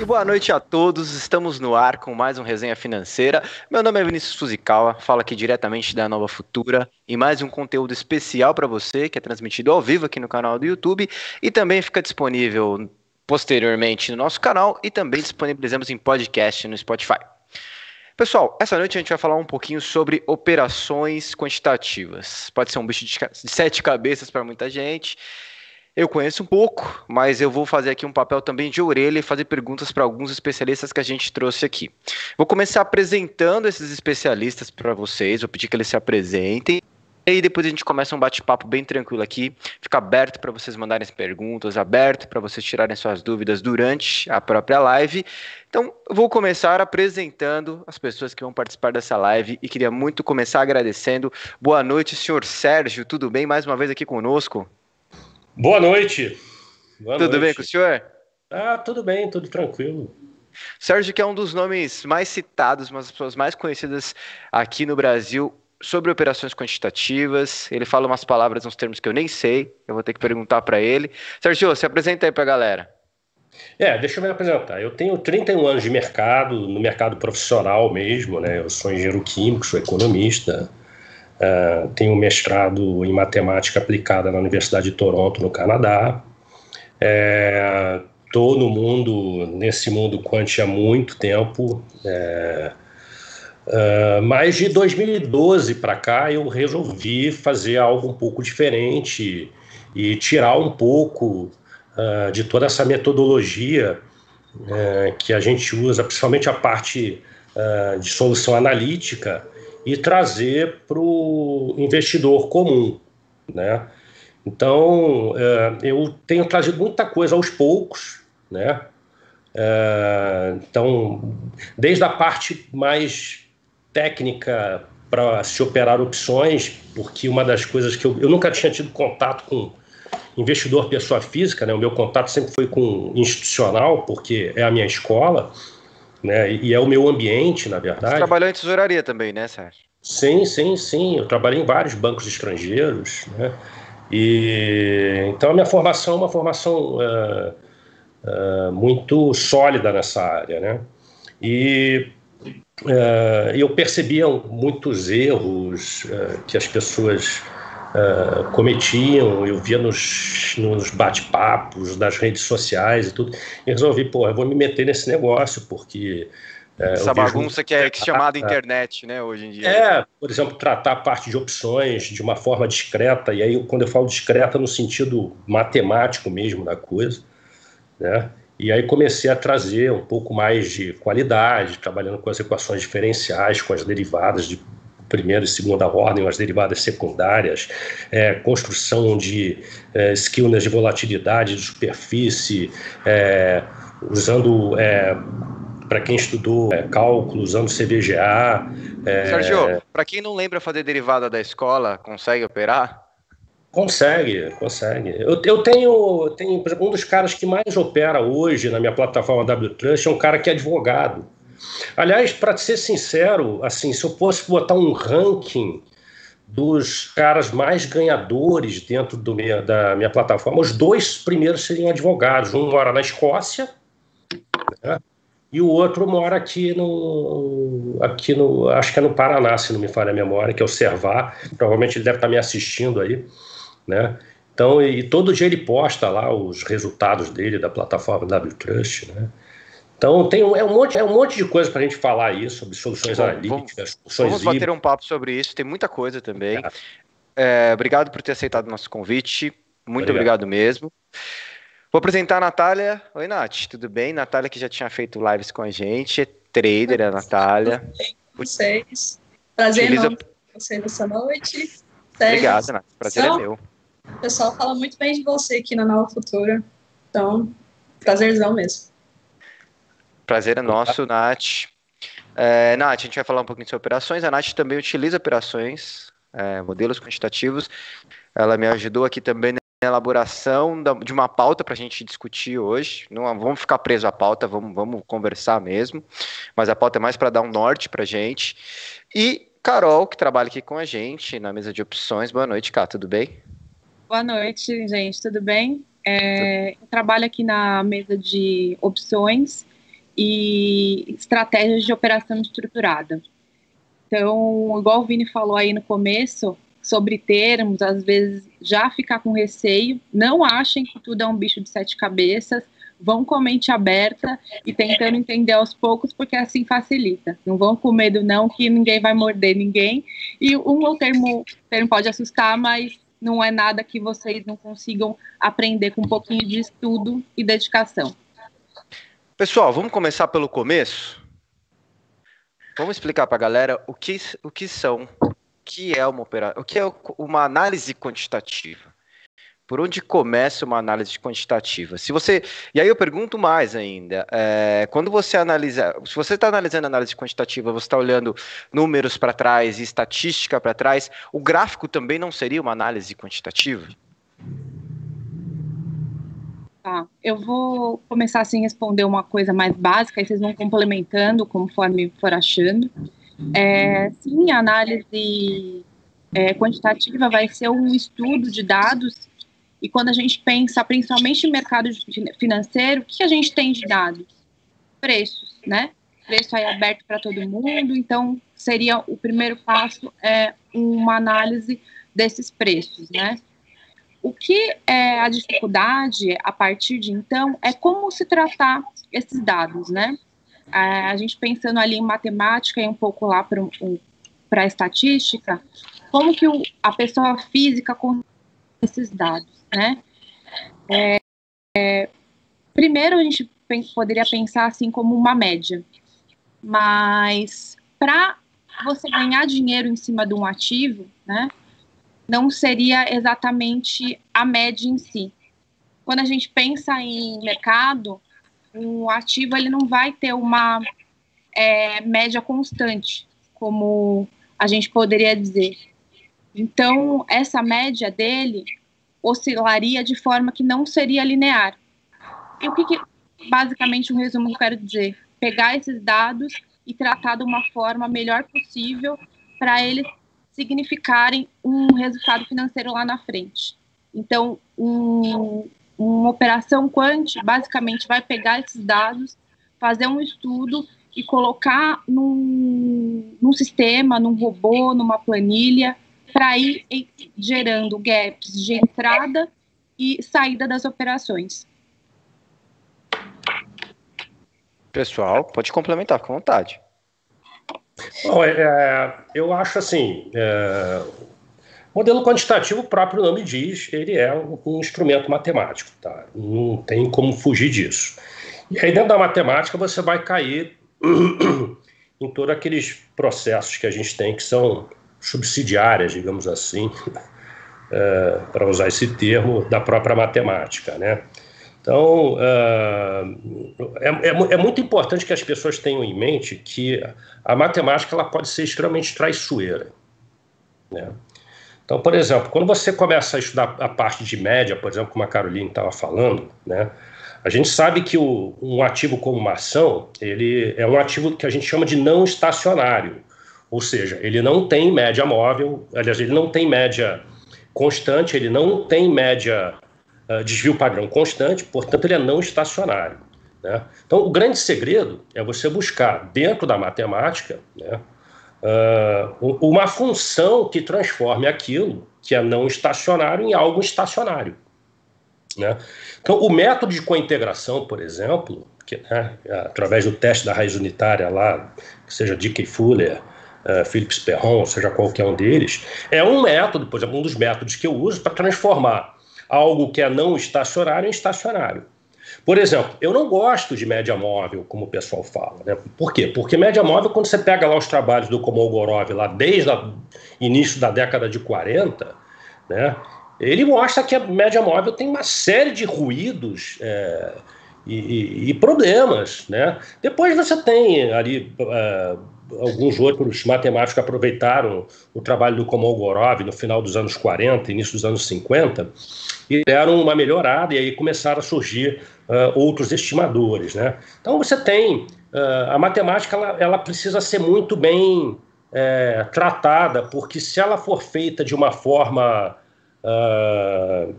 E boa noite a todos, estamos no ar com mais um Resenha Financeira. Meu nome é Vinícius Fuzikawa, falo aqui diretamente da Nova Futura e mais um conteúdo especial para você que é transmitido ao vivo aqui no canal do YouTube e também fica disponível posteriormente no nosso canal e também disponibilizamos em podcast no Spotify. Pessoal, essa noite a gente vai falar um pouquinho sobre operações quantitativas. Pode ser um bicho de sete cabeças para muita gente eu conheço um pouco, mas eu vou fazer aqui um papel também de orelha e fazer perguntas para alguns especialistas que a gente trouxe aqui. Vou começar apresentando esses especialistas para vocês, vou pedir que eles se apresentem. E aí depois a gente começa um bate-papo bem tranquilo aqui. Fica aberto para vocês mandarem as perguntas, aberto para vocês tirarem suas dúvidas durante a própria live. Então, vou começar apresentando as pessoas que vão participar dessa live e queria muito começar agradecendo. Boa noite, senhor Sérgio, tudo bem? Mais uma vez aqui conosco. Boa noite. Boa tudo noite. bem com o senhor? Ah, tudo bem, tudo tranquilo. Sérgio, que é um dos nomes mais citados, uma das pessoas mais conhecidas aqui no Brasil sobre operações quantitativas. Ele fala umas palavras, uns termos que eu nem sei, eu vou ter que perguntar para ele. Sérgio, se apresenta aí para a galera. É, deixa eu me apresentar. Eu tenho 31 anos de mercado, no mercado profissional mesmo, né? Eu sou engenheiro químico, sou economista, Uh, tenho mestrado em matemática aplicada na Universidade de Toronto, no Canadá. Estou é, no mundo, nesse mundo quant há muito tempo. É, uh, mas de 2012 para cá eu resolvi fazer algo um pouco diferente e tirar um pouco uh, de toda essa metodologia uh, que a gente usa, principalmente a parte de solução analítica, e trazer para o investidor comum, né? Então, é, eu tenho trazido muita coisa aos poucos, né? É, então, desde a parte mais técnica para se operar opções, porque uma das coisas que eu, eu nunca tinha tido contato com investidor pessoa física, né? O meu contato sempre foi com institucional, porque é a minha escola né? E é o meu ambiente, na verdade. Você trabalhou em tesouraria também, né, Sérgio? Sim, sim, sim. Eu trabalhei em vários bancos estrangeiros, né? E então a minha formação é uma formação uh, uh, muito sólida nessa área, né? E uh, eu percebia muitos erros que as pessoas uh, cometiam, eu via nos, nos bate-papos, nas redes sociais e tudo, e resolvi, pô, eu vou me meter nesse negócio, porque... Uh, Essa bagunça que é, que é chamada internet, né, hoje em dia. É, por exemplo, tratar a parte de opções de uma forma discreta, e aí quando eu falo discreta no sentido matemático mesmo da coisa, né, e aí comecei a trazer um pouco mais de qualidade, trabalhando com as equações diferenciais, com as derivadas de primeira e segunda ordem, as derivadas secundárias, é, construção de é, de volatilidade, de superfície, é, usando, é, para quem estudou é, cálculo, usando CVGA. É, Sérgio, para quem não lembra fazer derivada da escola, consegue operar? Consegue, consegue. Eu, eu tenho, tenho, um dos caras que mais opera hoje na minha plataforma WTrust é um cara que é advogado. Aliás, para ser sincero, assim, se eu fosse botar um ranking dos caras mais ganhadores dentro do minha, da minha plataforma, os dois primeiros seriam advogados. Um mora na Escócia né? e o outro mora aqui no, aqui no, acho que é no Paraná, se não me falha a memória, que é o Servar. Provavelmente ele deve estar me assistindo aí, né? Então, e todo dia ele posta lá os resultados dele da plataforma WTrust, né? Então tem um, é, um monte, é um monte de coisa para a gente falar aí sobre soluções Bom, analíticas, vamos, Vamos bater um papo sobre isso, tem muita coisa também. É, obrigado por ter aceitado o nosso convite. Muito obrigado. obrigado mesmo. Vou apresentar a Natália. Oi, Nath, tudo bem? Natália que já tinha feito lives com a gente, é trader, a Natália. Tudo bem com vocês. Prazer Utiliza... enorme você nessa noite. Obrigado, Nath. Prazer então, é meu. O pessoal fala muito bem de você aqui na Nova Futura. Então, prazerzão mesmo. Prazer é nosso, Nath. É, Nath, a gente vai falar um pouquinho sobre operações. A Nath também utiliza operações, é, modelos quantitativos. Ela me ajudou aqui também na elaboração de uma pauta para a gente discutir hoje. Não vamos ficar preso à pauta, vamos, vamos conversar mesmo. Mas a pauta é mais para dar um norte para a gente. E Carol, que trabalha aqui com a gente na mesa de opções. Boa noite, Cá, tudo bem? Boa noite, gente, tudo bem? É, eu trabalho aqui na mesa de opções e estratégias de operação estruturada. Então, igual o Vini falou aí no começo, sobre termos, às vezes já ficar com receio, não achem que tudo é um bicho de sete cabeças, vão com a mente aberta e tentando entender aos poucos, porque assim facilita. Não vão com medo não que ninguém vai morder ninguém. E um ou termo, termo pode assustar, mas não é nada que vocês não consigam aprender com um pouquinho de estudo e dedicação. Pessoal, vamos começar pelo começo? Vamos explicar para a galera o que, o que são, o que é uma operação, o que é uma análise quantitativa. Por onde começa uma análise quantitativa? Se você, e aí eu pergunto mais ainda, é, quando você analisa, se você está analisando análise quantitativa, você está olhando números para trás e estatística para trás, o gráfico também não seria uma análise quantitativa? Tá, eu vou começar assim responder uma coisa mais básica, e vocês vão complementando conforme for achando. É, sim, a análise é, quantitativa vai ser um estudo de dados e quando a gente pensa, principalmente em mercado financeiro, o que a gente tem de dados? Preços, né? Preço aí aberto para todo mundo, então seria o primeiro passo é uma análise desses preços, né? O que é a dificuldade a partir de então é como se tratar esses dados, né? A gente pensando ali em matemática e um pouco lá para a estatística, como que o, a pessoa física com esses dados? né? É, é, primeiro, a gente poderia pensar assim como uma média, mas para você ganhar dinheiro em cima de um ativo, né, não seria exatamente a média em si. Quando a gente pensa em mercado, um ativo ele não vai ter uma é, média constante, como a gente poderia dizer. Então, essa média dele oscilaria de forma que não seria linear. E o que, que basicamente um resumo que eu quero dizer? Pegar esses dados e tratar de uma forma melhor possível para eles significarem um resultado financeiro lá na frente. Então, um, uma operação quant basicamente vai pegar esses dados, fazer um estudo e colocar num, num sistema, num robô, numa planilha, para ir gerando gaps de entrada e saída das operações. Pessoal, pode complementar, com vontade. Bom, é, é eu acho assim, é, modelo quantitativo, o próprio nome diz, ele é um, um, instrumento matemático, tá? Não tem como fugir disso. E aí dentro da matemática você vai cair em todos aqueles processos que a gente tem que são subsidiárias, digamos assim, é, para usar esse termo, da própria matemática, né? Então, uh, é, é, é, muito importante que as pessoas tenham em mente que a matemática ela pode ser extremamente traiçoeira. Né? Então, por exemplo, quando você começa a estudar a parte de média, por exemplo, como a Caroline estava falando, né, a gente sabe que o, um ativo como uma ação, ele é um ativo que a gente chama de não estacionário. Ou seja, ele não tem média móvel, aliás, ele não tem média constante, ele não tem média uh, desvio padrão constante, portanto, ele é não estacionário. Né? Então, o grande segredo é você buscar, dentro da matemática, né, uh, uma função que transforme aquilo que é não estacionário em algo estacionário. Né? Então, o método de cointegração, por exemplo, que, né, através do teste da raiz unitária lá, que seja Dickey Fuller, uh, Philips Perron, seja qualquer um deles, é um método, por exemplo, um dos métodos que eu uso para transformar algo que é não estacionário em estacionário. Por exemplo, eu não gosto de média móvel, como o pessoal fala. Né? Por quê? Porque média móvel, quando você pega lá os trabalhos do Komogorov, lá desde o início da década de 40, né, ele mostra que a média móvel tem uma série de ruídos é, e, e, problemas. Né? Depois você tem ali. Uh, alguns outros matemáticos aproveitaram o trabalho do Komogorov no final dos anos 40, início dos anos 50, e deram uma melhorada, e aí começaram a surgir uh, outros estimadores. Né? Então você tem. Uh, a matemática ela, ela, precisa ser muito bem é, tratada, porque se ela for feita de uma forma uh,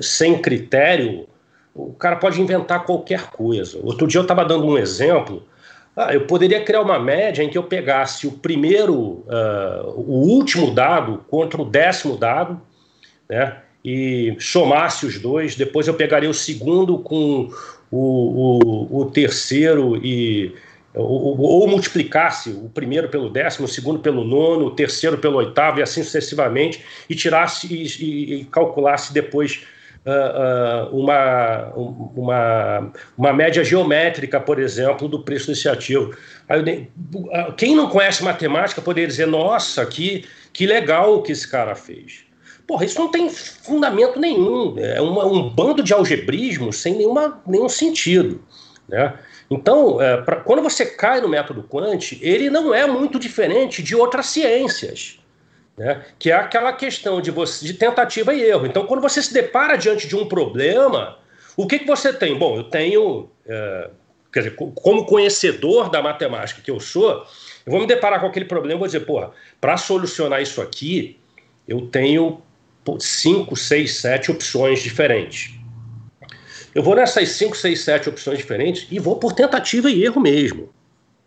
sem critério, o cara pode inventar qualquer coisa. Outro dia eu estava dando um exemplo. Ah, eu poderia criar uma média em que eu pegasse o primeiro, uh, o último dado contra o décimo dado, né? E somasse os dois. Depois eu pegaria o segundo com o, o, o terceiro e ou, ou, multiplicasse o primeiro pelo décimo, o segundo pelo nono, o terceiro pelo oitavo e assim sucessivamente, e tirasse e, e, e calculasse depois uh, uma, uma, uma média geométrica, por exemplo, do preço desse ativo. Aí, quem não conhece matemática poderia dizer, nossa, que, que legal o que esse cara fez. Porra, isso não tem fundamento nenhum. É uma, um bando de algebrismo sem nenhuma, nenhum sentido. Né? Então, é, pra, quando você cai no método Quant, ele não é muito diferente de outras ciências. Né? Que é aquela questão de, você, de tentativa e erro. Então, quando você se depara diante de um problema, o que, que você tem? Bom, eu tenho, é, quer dizer, como conhecedor da matemática que eu sou, eu vou me deparar com aquele problema e vou dizer, porra, para solucionar isso aqui, eu tenho cinco, seis, sete opções diferentes. Eu vou nessas 5, 6, 7 opções diferentes e vou por tentativa e erro mesmo.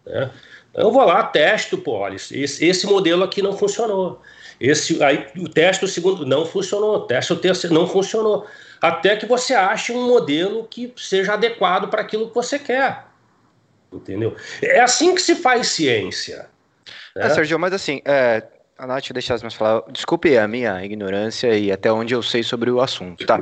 Né? Então eu vou lá, testo, pô, olha, esse, esse modelo aqui não funcionou. Esse, aí o teste o segundo não funcionou, teste o terceiro não funcionou. Até que você ache um modelo que seja adequado para aquilo que você quer. Entendeu? É assim que se faz ciência. Né? É, Sérgio, mas assim, é, Nath deixa as minhas falar. Desculpe a minha ignorância e até onde eu sei sobre o assunto, tá?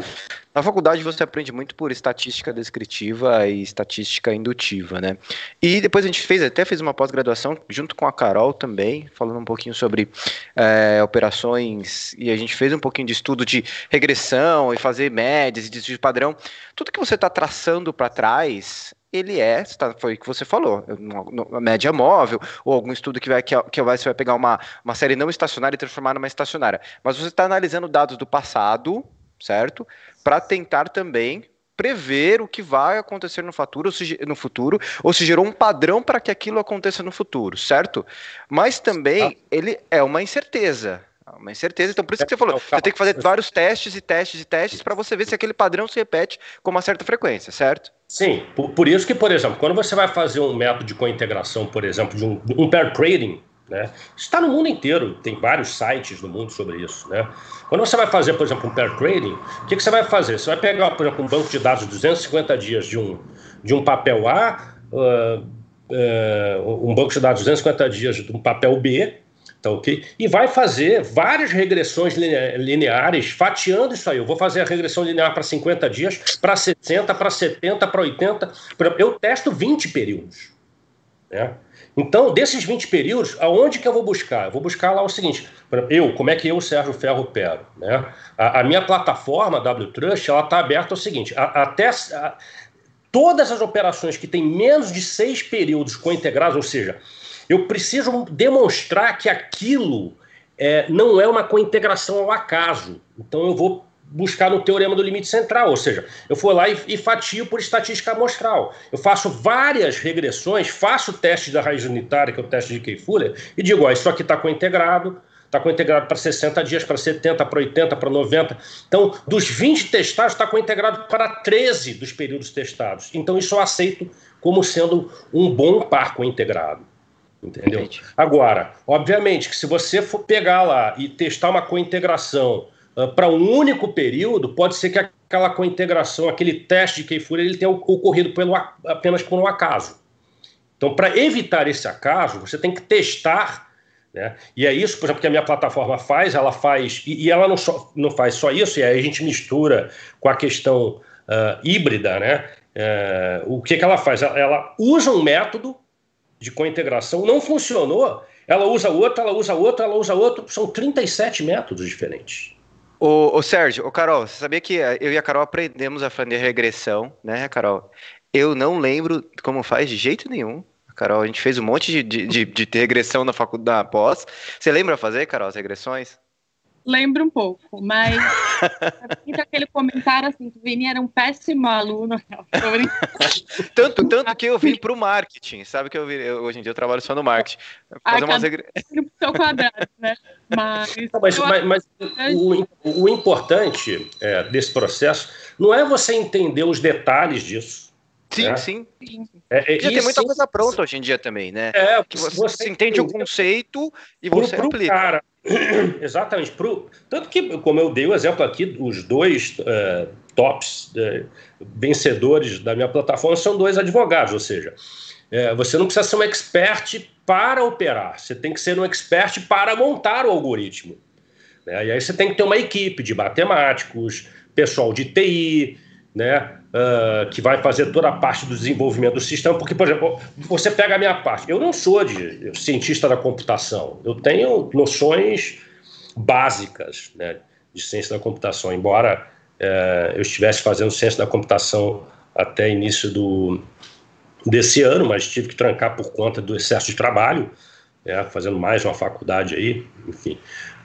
Na faculdade você aprende muito por estatística descritiva e estatística indutiva, né? E depois a gente fez, até fez uma pós-graduação junto com a Carol também, falando um pouquinho sobre é, operações, e a gente fez um pouquinho de estudo de regressão e fazer médias e de padrão. Tudo que você está traçando para trás ele é, tá, foi o que você falou, uma, média móvel, ou algum estudo que vai, que, que vai, você vai pegar uma, uma série não estacionária e transformar numa estacionária. Mas você está analisando dados do passado, certo? Para tentar também prever o que vai acontecer no futuro, ou se, no futuro, ou se gerou um padrão para que aquilo aconteça no futuro, certo? Mas também ele é uma incerteza. Uma incerteza, então por isso que você falou, você tem que fazer vários testes e testes e testes para você ver se aquele padrão se repete com uma certa frequência, certo? Sim, por, por, isso que, por exemplo, quando você vai fazer um método de cointegração, por exemplo, de um, um pair trading, né? Está no mundo inteiro, tem vários sites no mundo sobre isso. Né? Quando você vai fazer, por exemplo, um pair trading, o que, que você vai fazer? Você vai pegar, por exemplo, um banco de dados de 250 dias de um, de um papel A, uh, uh, um banco de dados de 250 dias de um papel B, Tá ok? E vai fazer várias regressões lineares, fatiando isso aí. Eu vou fazer a regressão linear para 50 dias, para 60, para 70, para 80. Eu testo 20 períodos. Né? Então, desses 20 períodos, aonde que eu vou buscar? Eu vou buscar lá o seguinte: eu, como é que eu, Sérgio Ferro, opero? Né? A, a minha plataforma, WTrust, ela está aberta ao seguinte: a, até. A, todas as operações que têm menos de seis períodos co-integrados, ou seja, eu preciso demonstrar que aquilo é, não é uma cointegração ao acaso. Então eu vou buscar no teorema do limite central, ou seja, eu vou lá e, e fatio por estatística amostral. Eu faço várias regressões, faço o teste da raiz unitária, que é o teste de Key-Fuller, e digo, ó, isso aqui está cointegrado, está cointegrado para 60 dias, para 70, para 80, para 90. Então, dos 20 testados, está cointegrado para 13 dos períodos testados. Então, isso eu aceito como sendo um bom par cointegrado. Entendeu? Entendi. Agora, obviamente que se você for pegar lá e testar uma cointegração uh, para um único período, pode ser que aquela cointegração, aquele teste de Keyfura, ele tenha ocorrido pelo, apenas por um acaso. Então, para evitar esse acaso, você tem que testar. Né? E é isso, por exemplo, que a minha plataforma faz, ela faz, e, e ela não, só, não faz só isso, e aí a gente mistura com a questão uh, híbrida, né? Uh, o que, que ela faz? Ela, ela usa um método de cointegração, não funcionou. Ela usa outro, ela usa outro, ela usa outro. São 37 métodos diferentes. Ô, ô Sérgio, ô Carol, você sabia que eu e a Carol aprendemos a fazer regressão, né, Carol? Eu não lembro como faz de jeito nenhum. Carol, a gente fez um monte de, de, de, de regressão na faculdade, pós. Você lembra fazer, Carol, as regressões? Lembra um pouco, mas aquele comentário assim, que o Vini era um péssimo aluno. tanto, tanto que eu vim para o marketing, sabe que eu, vi, eu, hoje em dia eu trabalho só no marketing. Fazer umas... no seu quadrado, né? Mas, mas, mas, mas o, o, importante é, desse processo não é você entender os detalhes disso. Sim, né? sim. É, é, Já tem muita sim, coisa pronta hoje em dia também, né? É, que você, você entende o conceito e você pro, aplica. Cara, exatamente. Pro, tanto que, como eu dei o exemplo aqui, os dois uh, tops uh, vencedores da minha plataforma são dois advogados, ou seja, uh, você não precisa ser um expert para operar, você tem que ser um expert para montar o algoritmo. Né? E aí você tem que ter uma equipe de matemáticos, pessoal de TI, né? uh, que vai fazer toda a parte do desenvolvimento do sistema, porque, por exemplo, você pega a minha parte. Eu não sou de cientista da computação, eu tenho noções básicas né, de ciência da computação, embora uh, eu estivesse fazendo ciência da computação até início do, desse ano, mas tive que trancar por conta do excesso de trabalho, né, fazendo mais uma faculdade aí, enfim.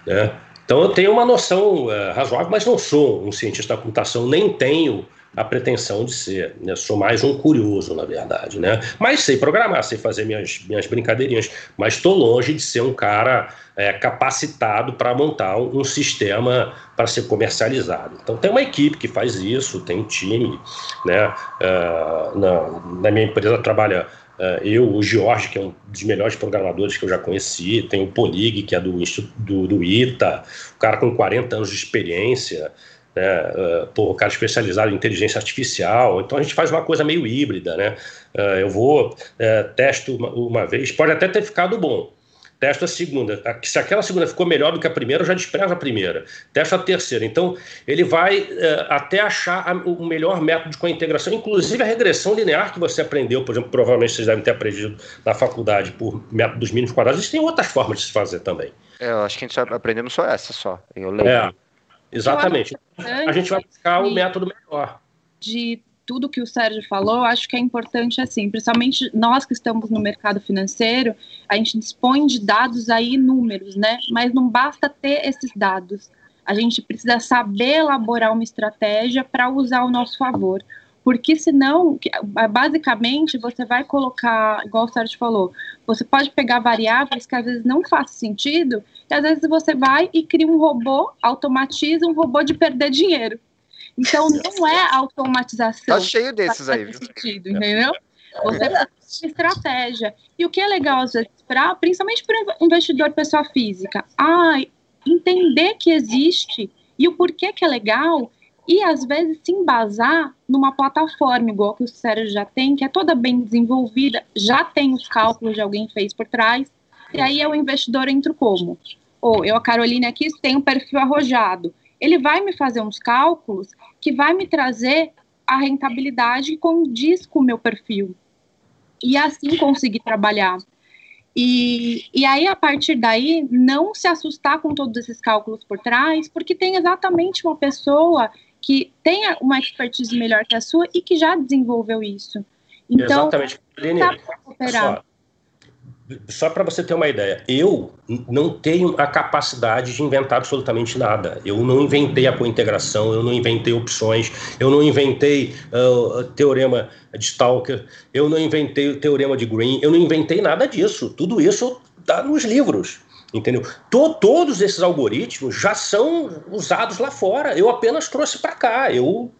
Né. Então eu tenho uma noção uh, razoável, mas não sou um cientista da computação, nem tenho a pretensão de ser. Né? Sou mais um curioso, na verdade. Né? Mas sei programar, sei fazer minhas, minhas brincadeirinhas, mas estou longe de ser um cara é, capacitado para montar um, um sistema para ser comercializado. Então tem uma equipe que faz isso, tem um time. Né? Uh, na, na minha empresa trabalha Uh, eu, o Jorge, que é um dos melhores programadores que eu já conheci, tem o Polig, que é do, do, do ITA, o cara com 40 anos de experiência, né? Uh, pô, cara especializado em inteligência artificial. Então a gente faz uma coisa meio híbrida, né? Uh, eu vou, uh, testo uma, uma, vez, pode até ter ficado bom. Testo a segunda. Se aquela segunda ficou melhor do que a primeira, eu já desprezo a primeira. Testo a terceira. Então, ele vai até achar a, o melhor método com a integração, inclusive a regressão linear que você aprendeu, por exemplo, provavelmente vocês devem ter aprendido na faculdade por métodos mínimos quadrados. Existem outras formas de se fazer também. É, eu acho que a gente está aprendendo só essa só. Eu lembro. É. Exatamente. A gente vai buscar um método melhor. De tudo que o Sérgio falou, acho que é importante assim, principalmente nós que estamos no mercado financeiro, a gente dispõe de dados aí, números, né? Mas não basta ter esses dados. A gente precisa saber elaborar uma estratégia para usar ao nosso favor. Porque senão, basicamente, você vai colocar, igual o Sérgio falou, você pode pegar variáveis que às vezes não faz sentido, e às vezes você vai e cria um robô, automatiza um robô de perder dinheiro. Então não é automatização. Tá cheio desses aí, viu? Sentido, entendeu? Você de estratégia. E o que é legal, às vezes, pra, principalmente para o investidor pessoa física, ah, entender que existe e o porquê que é legal e às vezes se embasar numa plataforma igual que o Sérgio já tem, que é toda bem desenvolvida, já tem os cálculos de alguém fez por trás, e aí é o investidor entra como? Ou eu, a Caroline aqui, tenho um perfil arrojado. Ele vai me fazer uns cálculos que vai me trazer a rentabilidade que condiz com o meu perfil. E assim conseguir trabalhar. E, e aí, a partir daí, não se assustar com todos esses cálculos por trás, porque tem exatamente uma pessoa que tenha uma expertise melhor que a sua e que já desenvolveu isso. Então, Exatamente. Aline, só, só para você ter uma ideia, eu não tenho a capacidade de inventar absolutamente nada. Eu não inventei a cointegração, eu não inventei opções, eu não inventei uh, o teorema de Stalker, eu não inventei o teorema de Green, eu não inventei nada disso. Tudo isso está nos livros. Entendeu? To, todos esses algoritmos já são usados lá fora. Eu apenas trouxe para cá. Eu,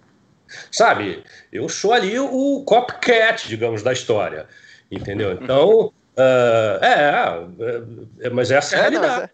sabe, eu sou ali o copycat, digamos, da história. Entendeu? Então, é, é, mas essa é a realidade.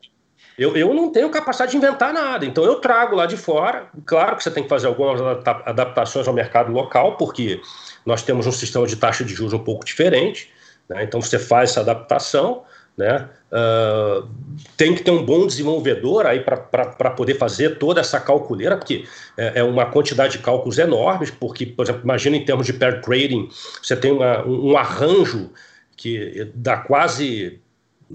Eu, eu não tenho capacidade de inventar nada, então eu trago lá de fora. Claro que você tem que fazer algumas adaptações ao mercado local, porque nós temos um sistema de taxa de juros um pouco diferente, né? então você faz essa adaptação. Né? Uh, tem que ter um bom desenvolvedor aí para poder fazer toda essa calculeira, porque é, é, uma quantidade de cálculos enormes, porque, por exemplo, imagina em termos de pair trading, você tem uma, um, um arranjo que dá quase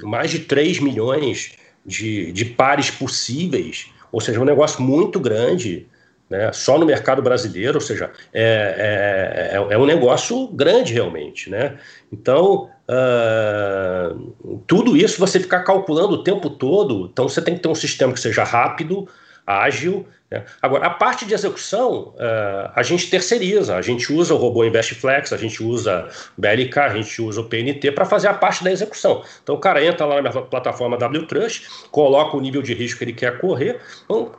mais de 3 milhões de, de pares possíveis, ou seja, um negócio muito grande. né, só no mercado brasileiro, ou seja, é, é, é, é um negócio grande realmente. Né? Então, uh, tudo isso você ficar calculando o tempo todo, então você tem que ter um sistema que seja rápido, ágil. Né? Agora, a parte de execução, uh, a gente terceiriza, a gente usa o robô InvestFlex, a gente usa BLK, a gente usa o PNT para fazer a parte da execução. Então, o cara entra lá na minha plataforma WTrust, coloca o nível de risco que ele quer correr,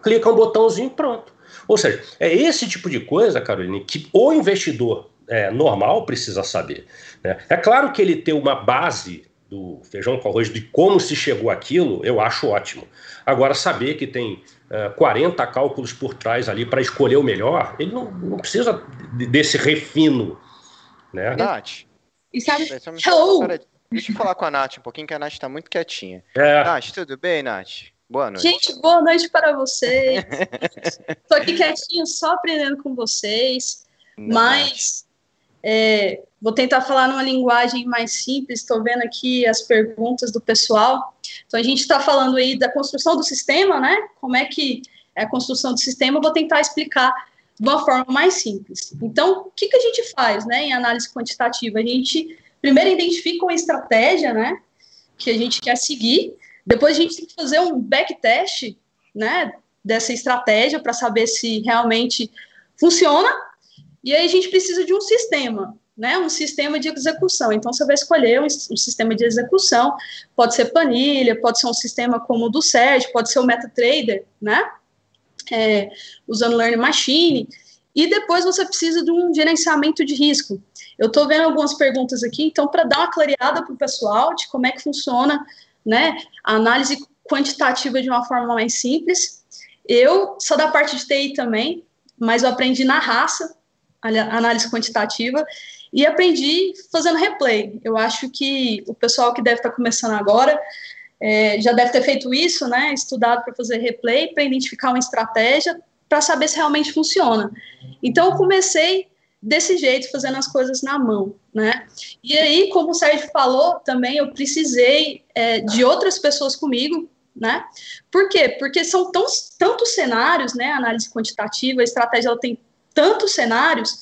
clica um botãozinho e pronto. Ou seja, é esse tipo de coisa, Caroline, que o investidor é, normal precisa saber. Né? É claro que ele ter uma base do feijão com arroz de como se chegou aquilo, eu acho ótimo. Agora, saber que tem é, 40 cálculos por trás ali para escolher o melhor, ele não, não precisa desse refino. Né? Nath, e sabe... Hello! Deixa eu falar com a Nath um pouquinho, que a Nath está muito quietinha. É. Nath, tudo bem, Nath? Boa noite. Gente, boa noite para vocês. Estou aqui quietinho, só aprendendo com vocês. Não, mas é, vou tentar falar numa linguagem mais simples. Estou vendo aqui as perguntas do pessoal. Então, a gente está falando aí da construção do sistema, né? Como é que é a construção do sistema. Vou tentar explicar de uma forma mais simples. Então, o que, que a gente faz né, em análise quantitativa? A gente primeiro identifica uma estratégia né, que a gente quer seguir depois a gente tem que fazer um backtest, né, dessa estratégia para saber se realmente funciona. E aí a gente precisa de um sistema, né, um sistema de execução. Então você vai escolher um, um sistema de execução, pode ser planilha, pode ser um sistema como o do Sérgio, pode ser o MetaTrader, né, é, usando Learning Machine. E depois você precisa de um gerenciamento de risco. Eu estou vendo algumas perguntas aqui, então, para dar uma clareada para o pessoal de como é que funciona né? A análise quantitativa de uma forma mais simples. Eu sou da parte de TI também, mas eu aprendi na raça, análise quantitativa, e aprendi fazendo replay. Eu acho que o pessoal que deve estar começando agora é, já deve ter feito isso, né? Estudado para fazer replay, para identificar uma estratégia, para saber se realmente funciona. Então, eu comecei desse jeito, fazendo as coisas na mão, né? E aí, como o Sérgio falou, também eu precisei é, de outras pessoas comigo, né? Por quê? Porque são tão, tantos cenários, né? Análise quantitativa, a estratégia, ela tem tantos cenários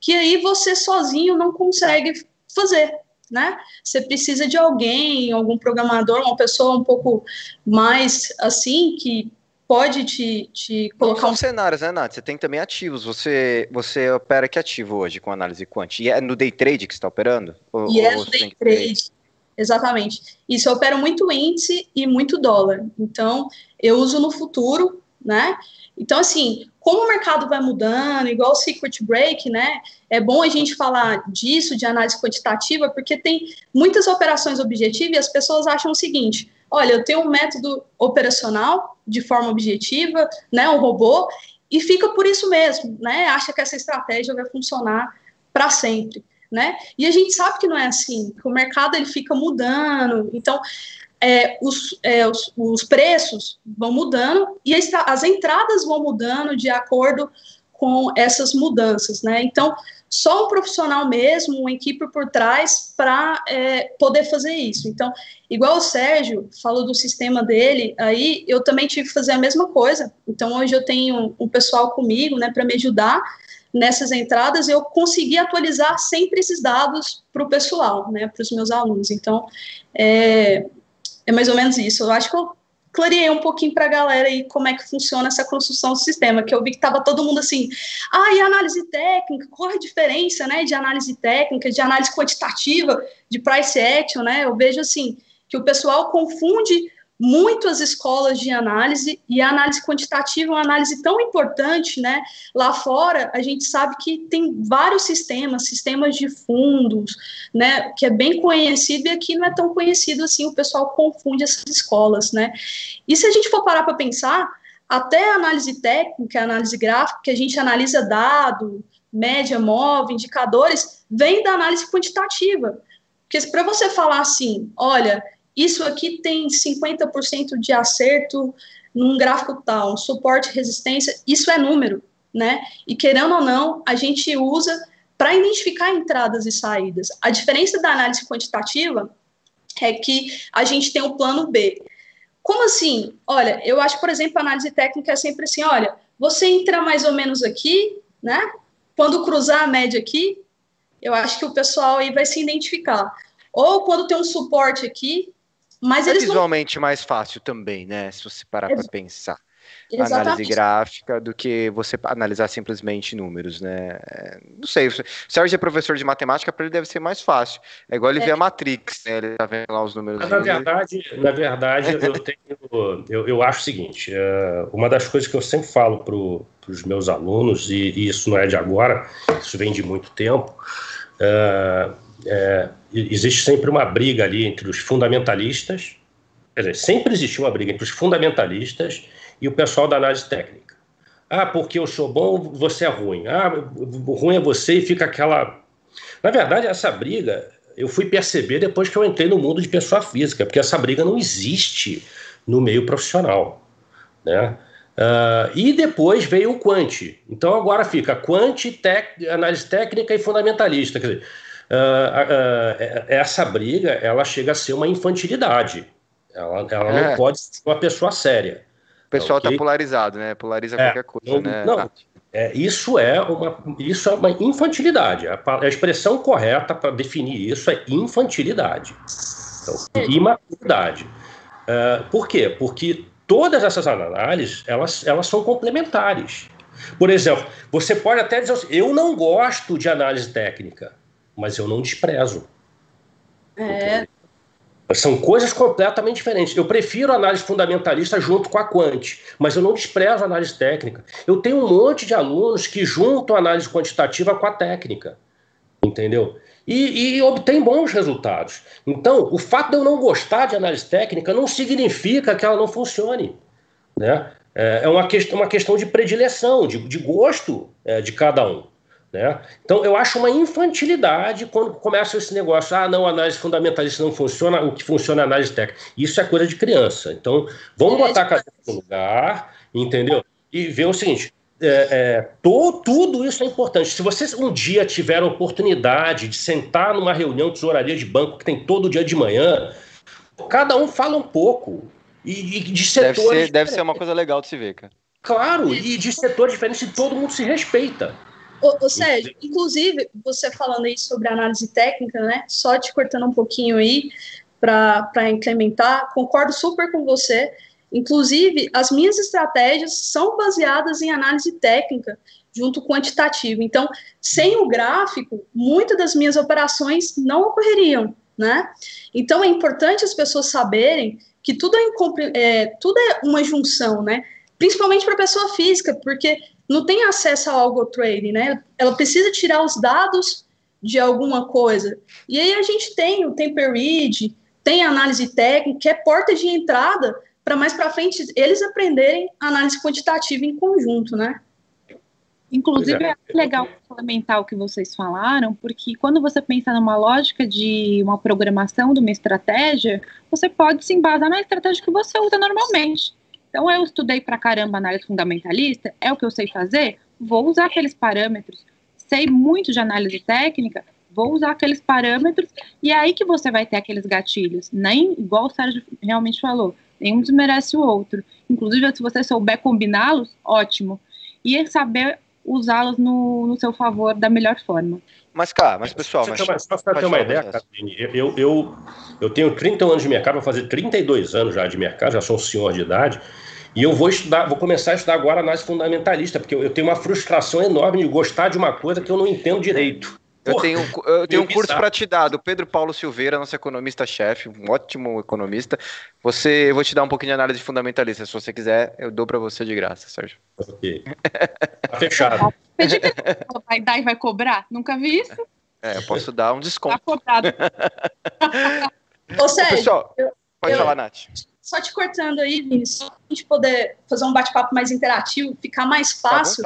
que aí você sozinho não consegue fazer, né? Você precisa de alguém, algum programador, uma pessoa um pouco mais assim que pode te, te colocar. Não são cenários, né, Nath? Você tem também ativos. Você, você opera que ativo hoje com análise quant? E é no day trade que está operando? Ou, e é no day trade. Exatamente. Isso eu opero muito índice e muito dólar. Então, eu uso no futuro, né? Então, assim, como o mercado vai mudando, igual o Secret Break, né? É bom a gente falar disso, de análise quantitativa, porque tem muitas operações objetivas e as pessoas acham o seguinte: olha, eu tenho um método operacional de forma objetiva, né, um robô, e fica por isso mesmo, né, acha que essa estratégia vai funcionar para sempre, né, e a gente sabe que não é assim, que o mercado ele fica mudando, então é, os, é, os, os, preços vão mudando e as, as entradas vão mudando de acordo com essas mudanças, né, então só um profissional mesmo, uma equipe por trás para é, poder fazer isso. Então, igual o Sérgio falou do sistema dele, aí eu também tive que fazer a mesma coisa. Então, hoje eu tenho um pessoal comigo, né, para me ajudar nessas entradas, eu consegui atualizar sempre esses dados para o pessoal, né, para os meus alunos. Então, é, é mais ou menos isso. Eu acho que eu clareei um pouquinho para a galera aí como é que funciona essa construção do sistema, que eu vi que estava todo mundo assim, ah, e análise técnica, qual é a diferença, né, de análise técnica, de análise quantitativa, de price action, né, eu vejo assim, que o pessoal confunde muito as escolas de análise e a análise quantitativa é uma análise tão importante, né? Lá fora a gente sabe que tem vários sistemas, sistemas de fundos, né? Que é bem conhecido e aqui não é tão conhecido assim. O pessoal confunde essas escolas, né? E se a gente for parar para pensar, até a análise técnica, a análise gráfica, que a gente analisa dado, média móvel, indicadores, vem da análise quantitativa. Porque para você falar assim, olha, isso aqui tem 50% de acerto num gráfico tal, suporte resistência, isso é número, né? E querendo ou não, a gente usa para identificar entradas e saídas. A diferença da análise quantitativa é que a gente tem o plano B. Como assim? Olha, eu acho, por exemplo, a análise técnica é sempre assim, olha, você entra mais ou menos aqui, né? Quando cruzar a média aqui, eu acho que o pessoal aí vai se identificar. Ou quando tem um suporte aqui, mas é eles visualmente não... mais fácil também, né? Se você parar é... para pensar. Exatamente. análise gráfica do que você analisar simplesmente números, né? É, não sei, o Sérgio é professor de matemática, para ele deve ser mais fácil. É igual ele é. ver a Matrix, né? Ele tá vendo lá os números. Na verdade, na verdade, eu tenho, eu, eu acho o seguinte: uh, uma das coisas que eu sempre falo para os meus alunos, e, e, isso não é de agora, isso vem de muito tempo. É, existe sempre uma briga ali entre os fundamentalistas, quer dizer, sempre existiu uma briga entre os fundamentalistas e o pessoal da análise técnica. Ah, porque eu sou bom, você é ruim. Ah, ruim é você e fica aquela. Na verdade, essa briga eu fui perceber depois que eu entrei no mundo de pessoa física, porque essa briga não existe no meio profissional. Né? Uh, e depois veio o quant. Então agora fica quant, tec, análise técnica e fundamentalista. Quer dizer, uh, uh, essa briga ela chega a ser uma infantilidade. Ela, ela é. não pode ser uma pessoa séria. O pessoal está okay? polarizado, né? Polariza é, qualquer coisa, não, né? Não, é, isso, é uma, isso é uma infantilidade. A, a expressão correta para definir isso é infantilidade. Então, imaturidade. Uh, por quê? Porque todas essas análises elas, elas são complementares. Por exemplo, você pode até dizer assim, eu não gosto de análise técnica, mas eu não desprezo. É, são coisas completamente diferentes. Eu prefiro a análise fundamentalista junto com a quant, mas eu não desprezo a análise técnica. Eu tenho um monte de alunos que juntam a análise quantitativa com a técnica, entendeu? E, e obtém bons resultados. Então, o fato de eu não gostar de análise técnica não significa que ela não funcione. Né? É, é uma, questão, uma questão de predileção, de, de gosto é, de cada um. Né? Então, eu acho uma infantilidade quando começa esse negócio, ah, não, a análise fundamentalista não funciona, o que funciona é a análise técnica. Isso é coisa de criança. Então, vamos é, botar a cabeça no lugar, entendeu? E ver o seguinte, é, é, to, tudo isso é importante. Se vocês um dia tiveram oportunidade de sentar numa reunião de tesouraria de banco que tem todo dia de manhã, cada um fala um pouco. E, e de setores. Deve ser, deve ser uma coisa legal de se ver, cara. Claro, e de setores diferentes e todo mundo se respeita. Ô, ô, Sérgio, inclusive, você falando aí sobre análise técnica, né? Só te cortando um pouquinho aí para implementar, concordo super com você. Inclusive, as minhas estratégias são baseadas em análise técnica junto com quantitativa. Então, sem o gráfico, muitas das minhas operações não ocorreriam, né? Então, é importante as pessoas saberem que tudo é, é tudo é uma junção, né? Principalmente para pessoa física, porque não tem acesso ao algo trading, né? Ela precisa tirar os dados de alguma coisa. E aí a gente tem o temper read, tem a análise técnica, que é porta de entrada para mais para frente eles aprenderem análise quantitativa em conjunto, né? Inclusive, é. é legal complementar o que vocês falaram, porque quando você pensa numa lógica de uma programação de uma estratégia, você pode se embasar na estratégia que você usa normalmente. Então, eu estudei pra caramba análise fundamentalista, é o que eu sei fazer, vou usar aqueles parâmetros. Sei muito de análise técnica, vou usar aqueles parâmetros, e é aí que você vai ter aqueles gatilhos. Nem, igual o Sérgio realmente falou, nenhum desmerece o outro. Inclusive, se você souber combiná-los, ótimo. E é saber usá-los no, no seu favor da melhor forma. Mas, cara, mas pessoal. Mas, mas só para ter uma ideia, eu, eu, eu tenho 30 anos de mercado, vou fazer 32 anos já de mercado, já sou um senhor de idade. E eu vou estudar, vou começar a estudar agora análise fundamentalista, porque eu, eu tenho uma frustração enorme de gostar de uma coisa que eu não entendo direito. Eu tenho, eu tenho um curso para te dar, do Pedro Paulo Silveira, nosso economista-chefe, um ótimo economista. Você, eu vou te dar um pouquinho de análise fundamentalista. Se você quiser, eu dou para você de graça, Sérgio. Ok. Tá fechado. Pedir vai dar e vai cobrar? Nunca vi isso. É, eu posso dar um desconto. Tá cobrado. Ô, Sérgio, Pessoal, eu, pode eu, falar, Nath só te cortando aí, Vini, só a gente poder fazer um bate-papo mais interativo, ficar mais fácil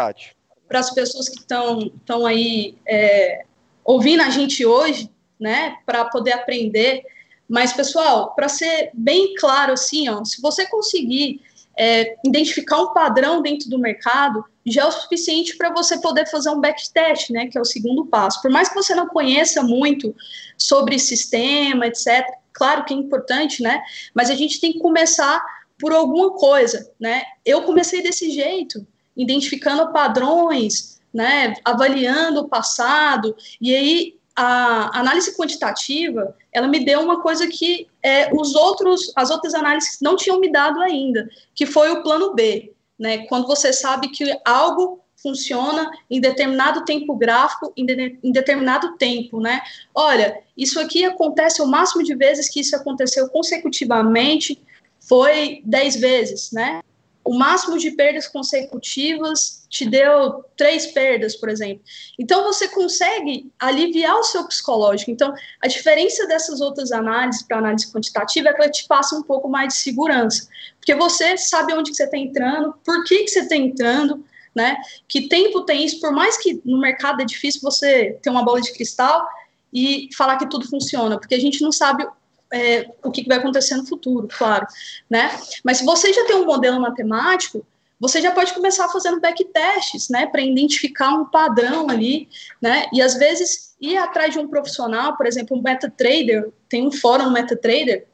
para as pessoas que estão aí é, ouvindo a gente hoje, né, para poder aprender. Mas, pessoal, para ser bem claro assim, ó, se você conseguir é, identificar um padrão dentro do mercado, já é o suficiente para você poder fazer um backtest, né, que é o segundo passo. Por mais que você não conheça muito sobre sistema, etc., claro que é importante, né? Mas a gente tem que começar por alguma coisa, né? Eu comecei desse jeito. identificando padrões, né, avaliando o passado, e aí a análise quantitativa, ela me deu uma coisa que é, os outros, as outras análises não tinham me dado ainda, que foi o plano B, né, quando você sabe que algo funciona em determinado tempo gráfico, em, de, em, determinado tempo, né? Olha, isso aqui acontece o máximo de vezes que isso aconteceu consecutivamente foi 10 vezes, né? O máximo de perdas consecutivas te deu três perdas, por exemplo. Então você consegue aliviar o seu psicológico. Então a diferença dessas outras análises para análise quantitativa é que ela te passa um pouco mais de segurança, porque você sabe onde que você está entrando, por que que você está entrando, né? Que tempo tem isso? Por mais que no mercado é difícil você ter uma bola de cristal e falar que tudo funciona, porque a gente não sabe é, o que vai acontecer no futuro, claro, né? Mas se você já tem um modelo matemático, você já pode começar fazendo backtests, né, para identificar um padrão ali, né? E às vezes ir atrás de um profissional, por exemplo, um MetaTrader, tem um fórum MetaTrader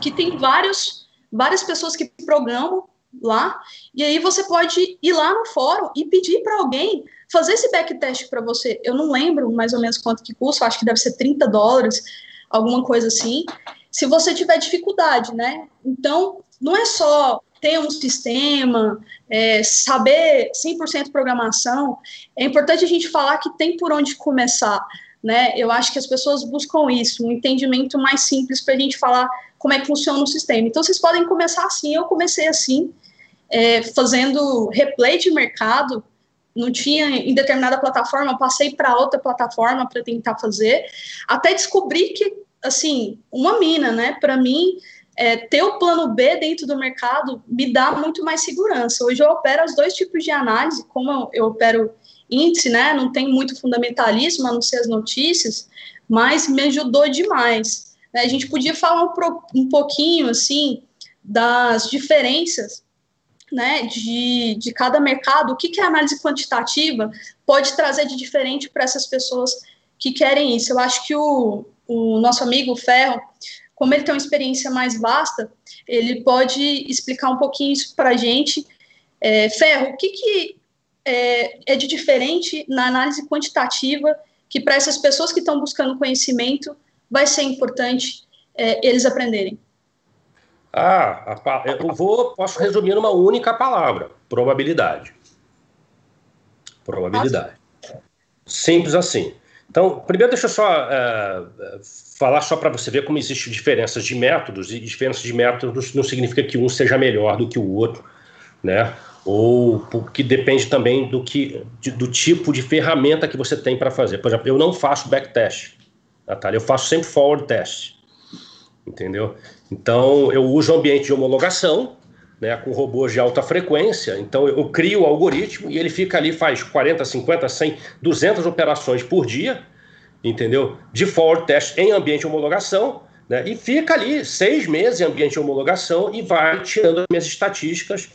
que tem vários várias pessoas que programam lá, e aí você pode ir lá no fórum e pedir para alguém fazer esse backtest para você. Eu não lembro mais ou menos quanto que custa, acho que deve ser 30 dólares, alguma coisa assim, se você tiver dificuldade, né? Então, não é só ter um sistema, é, saber 100% programação, é importante a gente falar que tem por onde começar, né? Eu acho que as pessoas buscam isso, um entendimento mais simples para a gente falar como é que funciona o sistema. Então, vocês podem começar assim, eu comecei assim, é, fazendo replay de mercado, não tinha em determinada plataforma, passei para outra plataforma para tentar fazer, até descobrir que, assim, uma mina, né? Para mim, é, ter o plano B dentro do mercado me dá muito mais segurança. Hoje eu opero os dois tipos de análise, como eu, eu opero índice, né? Não tem muito fundamentalismo, a não ser as notícias, mas me ajudou demais. Né? A gente podia falar um, pro, um pouquinho, assim, das diferenças né, de, de cada mercado, o que, que a análise quantitativa pode trazer de diferente para essas pessoas que querem isso. Eu acho que o, o nosso amigo Ferro, como ele tem uma experiência mais vasta, ele pode explicar um pouquinho isso para a gente. É, Ferro, o que, que é, é de diferente na análise quantitativa que para essas pessoas que estão buscando conhecimento vai ser importante é, eles aprenderem? Ah, eu vou, posso resumir numa única palavra: probabilidade. Probabilidade. Simples assim. Então, primeiro deixa eu só é, falar só para você ver como existem diferenças de métodos, e diferenças de métodos não significa que um seja melhor do que o outro, né? Ou que depende também do, que, de, do tipo de ferramenta que você tem para fazer. Por exemplo, eu não faço backtest, Natália, eu faço sempre forward test, entendeu? Então, eu uso o ambiente de homologação, né, com robôs de alta frequência. Então, eu crio o algoritmo e ele fica ali, faz 40, 50, 100, 200 operações por dia, entendeu? De forward test em ambiente de homologação, né, e fica ali seis meses em ambiente de homologação e vai tirando as minhas estatísticas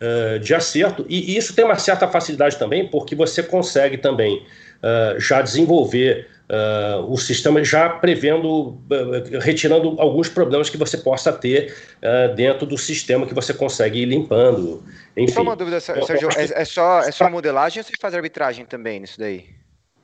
uh, de acerto. E isso tem uma certa facilidade também, porque você consegue também uh, já desenvolver uh, o sistema já prevendo, uh, retirando alguns problemas que você possa ter uh, dentro do sistema que você consegue ir limpando. Enfim. Só uma dúvida, Sérgio, é, é, só, é só modelagem ou você faz arbitragem também nisso daí?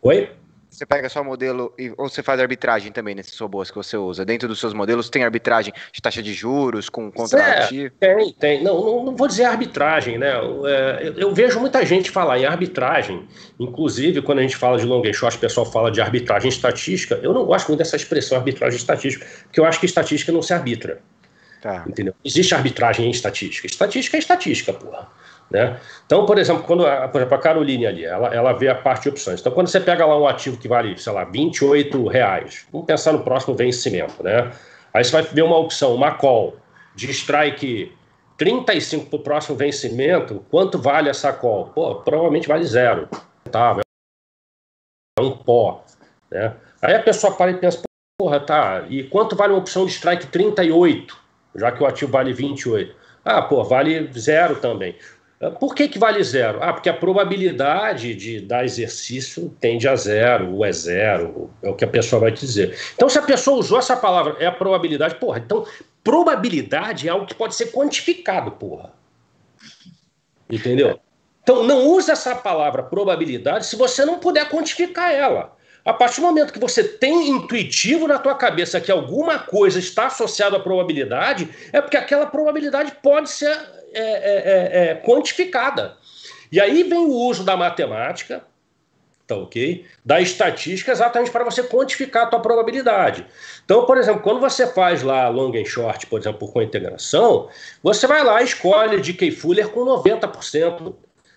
Oi? Você pega só modelo e, ou você faz arbitragem também nesses robôs que você usa? Dentro dos seus modelos tem arbitragem de taxa de juros com contrativo? É, tem, tem. Não, não, não, vou dizer arbitragem, né? É, eu, eu, vejo muita gente falar em arbitragem, inclusive quando a gente fala de long short, o pessoal fala de arbitragem estatística. Eu não gosto muito dessa expressão arbitragem estatística, porque eu acho que estatística não se arbitra. Tá. Entendeu? Existe arbitragem em estatística. Estatística é estatística, porra. Né? Então, por exemplo, quando a, por exemplo, a Caroline ali, ela, ela vê a parte de opções. Então, quando você pega lá um ativo que vale, sei lá, 28 reais, vamos pensar no próximo vencimento, né? Aí você vai ver uma opção, uma call de strike 35 para o próximo vencimento, quanto vale essa call? Pô, provavelmente vale zero. Tá, é um pó. Né? Aí a pessoa para e pensa, porra, tá, e quanto vale uma opção de strike 38, já que o ativo vale 28? Ah, pô, vale zero também. Por que, que vale zero? Ah, porque a probabilidade de dar exercício tende a zero, ou é zero, é o que a pessoa vai dizer. Então, se a pessoa usou essa palavra, é a probabilidade, porra, então probabilidade é algo que pode ser quantificado, porra. Entendeu? Então, não use essa palavra probabilidade se você não puder quantificar ela. A partir do momento que você tem intuitivo na tua cabeça que alguma coisa está associada à probabilidade, é porque aquela probabilidade pode ser é, é, é, é quantificada. E aí vem o uso da matemática, tá ok? Da estatística exatamente para você quantificar a tua probabilidade. Então, por exemplo, quando você faz lá long and short, por exemplo, com integração, você vai lá e escolhe de Key Fuller com 90%.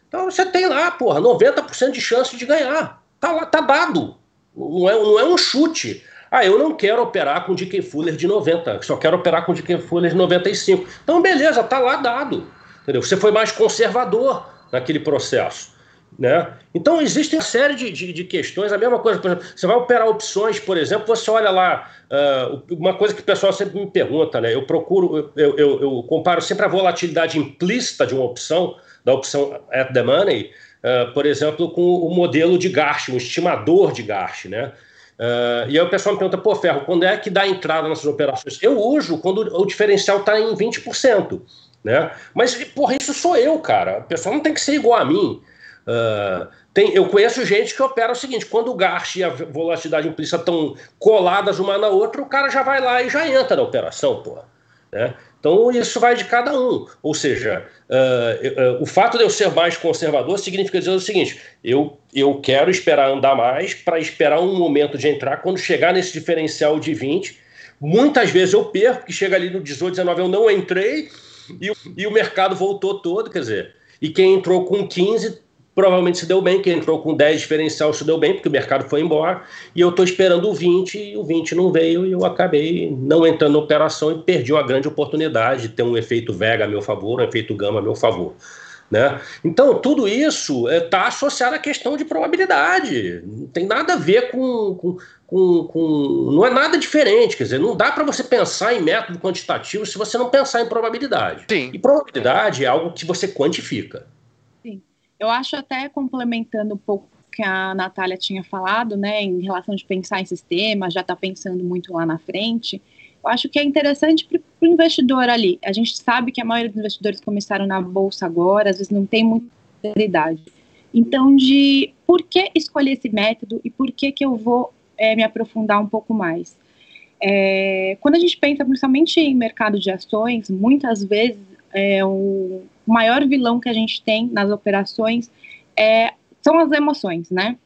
Então você tem lá, porra, 90% de chance de ganhar. Tá lá, tá dado. Não é, não é um chute. Ah, eu não quero operar com DK Fuller de 90, só quero operar com DK Fuller de 95. Então, beleza, tá lá dado. Entendeu? Você foi mais conservador naquele processo. Né? Então, existe uma série de, de, de, questões. A mesma coisa, por exemplo, você vai operar opções, por exemplo, você olha lá, uh, uma coisa que o pessoal sempre me pergunta, né? Eu procuro, eu, eu, eu comparo sempre a volatilidade implícita de uma opção, da opção at the money, uh, por exemplo, com o modelo de Garch, um estimador de Garch, né? Uh, e aí o pessoal me pergunta, pô, Ferro, quando é que dá entrada nessas operações? Eu uso quando o diferencial está em 20%. Né? Mas, porra, isso sou eu, cara. O pessoal não tem que ser igual a mim. Uh, tem, eu conheço gente que opera o seguinte: quando o Garch e a volatilidade implícita estão coladas uma na outra, o cara já vai lá e já entra na operação, porra. Né? Então isso vai de cada um. Ou seja, uh, uh, o fato de eu ser mais conservador significa dizer o seguinte: eu, eu quero esperar andar mais para esperar um momento de entrar. Quando chegar nesse diferencial de 20, muitas vezes eu perco, que chega ali no 18, 19, eu não entrei e, e o mercado voltou todo. Quer dizer, e quem entrou com 15 provavelmente se deu bem, quem entrou com 10 diferencial se deu bem, porque o mercado foi embora, e eu estou esperando o 20, e o 20 não veio, e eu acabei não entrando na operação e perdi uma grande oportunidade de ter um efeito Vega a meu favor, um efeito Gama a meu favor. Né? Então, tudo isso está é, associado à questão de probabilidade. Não tem nada a ver com, com, com, com Não é nada diferente. Quer dizer, não dá para você pensar em método quantitativo se você não pensar em probabilidade. Sim. E probabilidade é algo que você quantifica. Eu acho até complementando um pouco o que a Natália tinha falado, né, em relação de pensar em sistema, já está pensando muito lá na frente. Eu acho que é interessante para o investidor ali. A gente sabe que a maioria dos investidores começaram na bolsa agora, às vezes não tem muita idade. Então, de por que escolher esse método e por que que eu vou é, me aprofundar um pouco mais? É, quando a gente pensa principalmente em mercado de ações, muitas vezes é, o maior vilão que a gente tem nas operações é, são as emoções, né?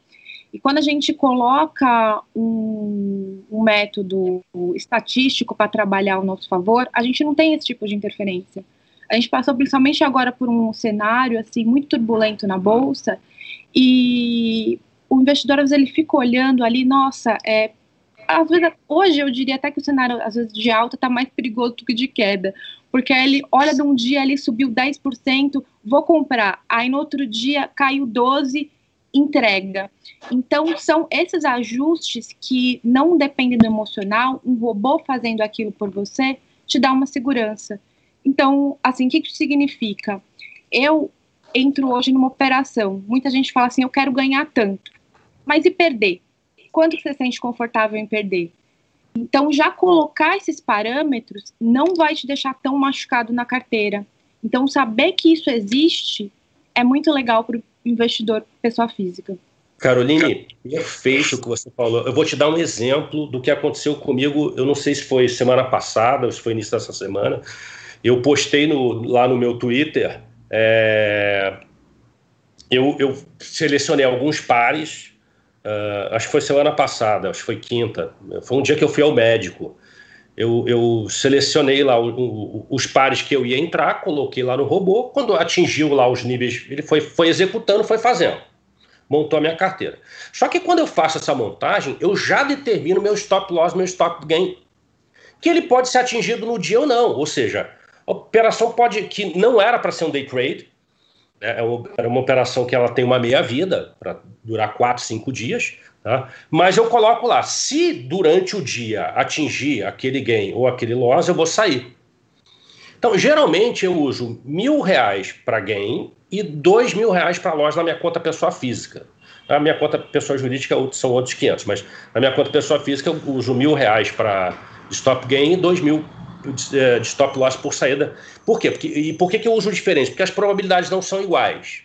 E quando a gente coloca um, um método estatístico para trabalhar ao nosso favor, a gente não tem esse tipo de interferência. A gente passou principalmente agora por um cenário assim muito turbulento na bolsa e o investidor às vezes ele fica olhando ali, nossa, é, às vezes, hoje eu diria até que o cenário às vezes de alta está mais perigoso do que de queda, porque ele olha de um dia ali subiu 10%, vou comprar, aí no outro dia caiu 12, entrega. Então são esses ajustes que não dependem do emocional, um robô fazendo aquilo por você te dá uma segurança. Então, assim, o que isso significa? Eu entro hoje numa operação, muita gente fala assim, eu quero ganhar tanto, mas e perder? Quanto você se sente confortável em perder? Então, já colocar esses parâmetros não vai te deixar tão machucado na carteira. Então, saber que isso existe é muito legal para o investidor pessoa física. Caroline, perfeito o que você falou. Eu vou te dar um exemplo do que aconteceu comigo. Eu não sei se foi semana passada ou se foi início dessa semana. Eu postei no, lá no meu Twitter. É, eu, eu selecionei alguns pares Uh, acho que foi semana passada, acho que foi quinta. Foi um dia que eu fui ao médico. Eu, eu selecionei lá o, o, os pares que eu ia entrar, coloquei lá no robô. Quando atingiu lá os níveis, ele foi, foi executando, foi fazendo. Montou a minha carteira. Só que quando eu faço essa montagem, eu já determino meu stop loss, meu stop gain. Que ele pode ser atingido no dia ou não. Ou seja, a operação pode. que não era para ser um day trade, né? É era uma operação que ela tem uma meia-vida, para durar 4, 5 dias. Tá? Mas eu coloco lá, se durante o dia atingir aquele gain ou aquele loss, eu vou sair. Então, geralmente eu uso mil reais para gain e dois mil reais para loss na minha conta pessoa física. A minha conta pessoa jurídica são outros 500, mas na minha conta pessoa física eu uso mil reais para stop gain e dois mil de, de stop loss por saída. Por quê? Porque, e por que, que eu uso diferente? Porque as probabilidades não são iguais.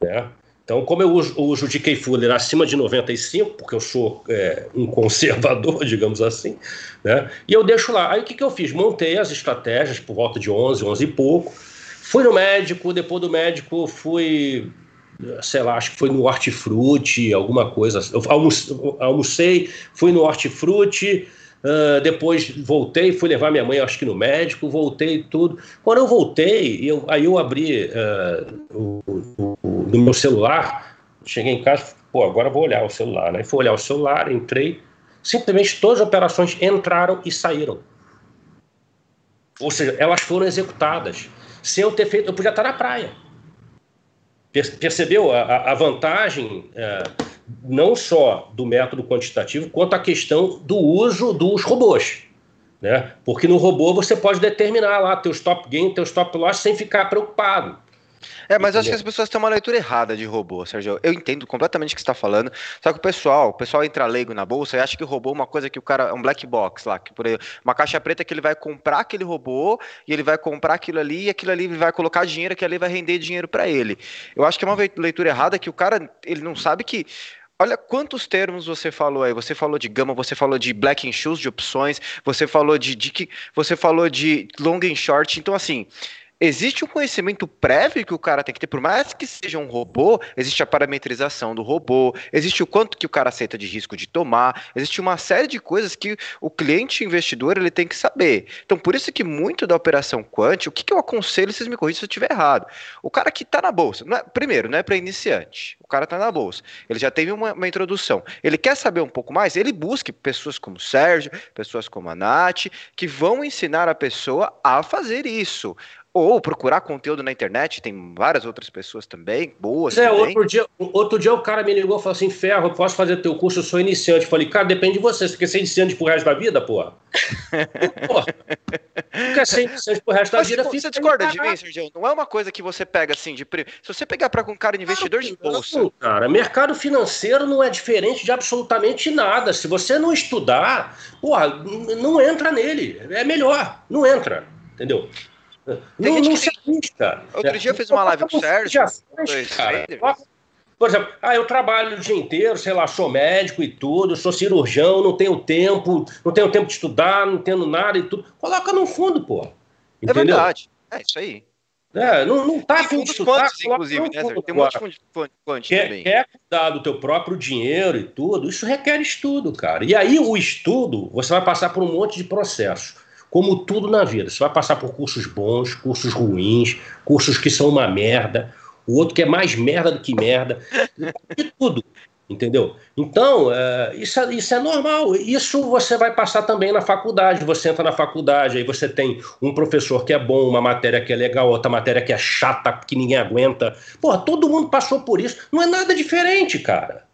Né? Então, como eu uso, uso o DK Fuller acima de 95, porque eu sou é, um conservador, digamos assim, né? e eu deixo lá. Aí o que, que eu fiz? Montei as estratégias por volta de 11, 11 e pouco. Fui no médico, depois do médico fui, sei lá, acho que foi no hortifruti, alguma coisa. Eu almocei, fui no hortifruti, Uh, depois voltei, fui levar minha mãe, acho que no médico, voltei tudo. Quando eu voltei, eu, aí eu abri uh, o, o, no meu celular, cheguei em casa, pô, agora vou olhar o celular, né? Fui olhar o celular, entrei, simplesmente todas as operações entraram e saíram. Ou seja, elas foram executadas. Sem eu ter feito, eu podia estar na praia. Percebeu a, a vantagem? Uh, não só do método quantitativo, quanto a questão do uso dos robôs. Né? Porque no robô você pode determinar lá teu stop gain, teu stop loss sem ficar preocupado. É, mas acho que as pessoas têm uma leitura errada de robô, Sérgio. Eu entendo completamente o que você está falando. Só que o pessoal, o pessoal entra leigo na bolsa e acha que o robô é uma coisa que o cara. é um black box lá, que por aí, uma caixa preta que ele vai comprar aquele robô e ele vai comprar aquilo ali e aquilo ali vai colocar dinheiro que ali vai render dinheiro para ele. Eu acho que é uma leitura errada que o cara ele não sabe que Olha quantos termos você falou aí. Você falou de gama, você falou de black and shoes, de opções, você falou de dick, você falou de long and short. Então, assim, existe um conhecimento prévio que o cara tem que ter, por mais que seja um robô, existe a parametrização do robô, existe o quanto que o cara aceita de risco de tomar, existe uma série de coisas que o cliente investidor ele tem que saber. Então, por isso que muito da operação quant, o que, que eu aconselho, vocês me corrigem se eu estiver errado. O cara que está na bolsa, não é, primeiro, não é para iniciante, o cara está na bolsa, ele já teve uma, uma, introdução, ele quer saber um pouco mais, ele busque pessoas como o Sérgio, pessoas como a Nath, que vão ensinar a pessoa a fazer isso ou procurar conteúdo na internet, tem várias outras pessoas também, boas. É, também. Outro, dia, outro dia o cara me ligou e falou assim: Ferro, eu posso fazer teu curso, eu sou iniciante. Eu falei, cara, depende de você. Você quer ser iniciante pro resto da vida, porra? porra. quer ser iniciante pro resto da Mas, vida, Você discorda de mim, Sergio? Não é uma coisa que você pega assim de. Se você pegar para um cara de investidor de bolsa. Não, cara, mercado financeiro não é diferente de absolutamente nada. Se você não estudar, porra, não entra nele. É melhor, não entra. Entendeu? Não, não se arrisca. Outro dia eu fiz uma live com o Sérgio. Por exemplo, ah, eu trabalho o dia inteiro, sei lá, sou médico e tudo, sou cirurgião, não tenho tempo, não tenho tempo de estudar, não entendo nada e tudo. Coloca no fundo, pô. É Entendeu? É verdade. É isso aí. É, não, não tá afim de estudar. Quantos, inclusive, né? Tem um monte de fonte quer, também. Quer cuidar do teu próprio dinheiro e tudo, isso requer estudo, cara. E aí o estudo, você vai passar por um monte de processo. Como tudo na vida, você vai passar por cursos bons, cursos ruins, cursos que são uma merda, o outro que é mais merda do que merda, de tudo, entendeu? Então, é, isso, é, isso é normal. Isso você vai passar também na faculdade. Você entra na faculdade, aí você tem um professor que é bom, uma matéria que é legal, outra matéria que é chata, que ninguém aguenta. Porra, todo mundo passou por isso. Não é nada diferente, cara.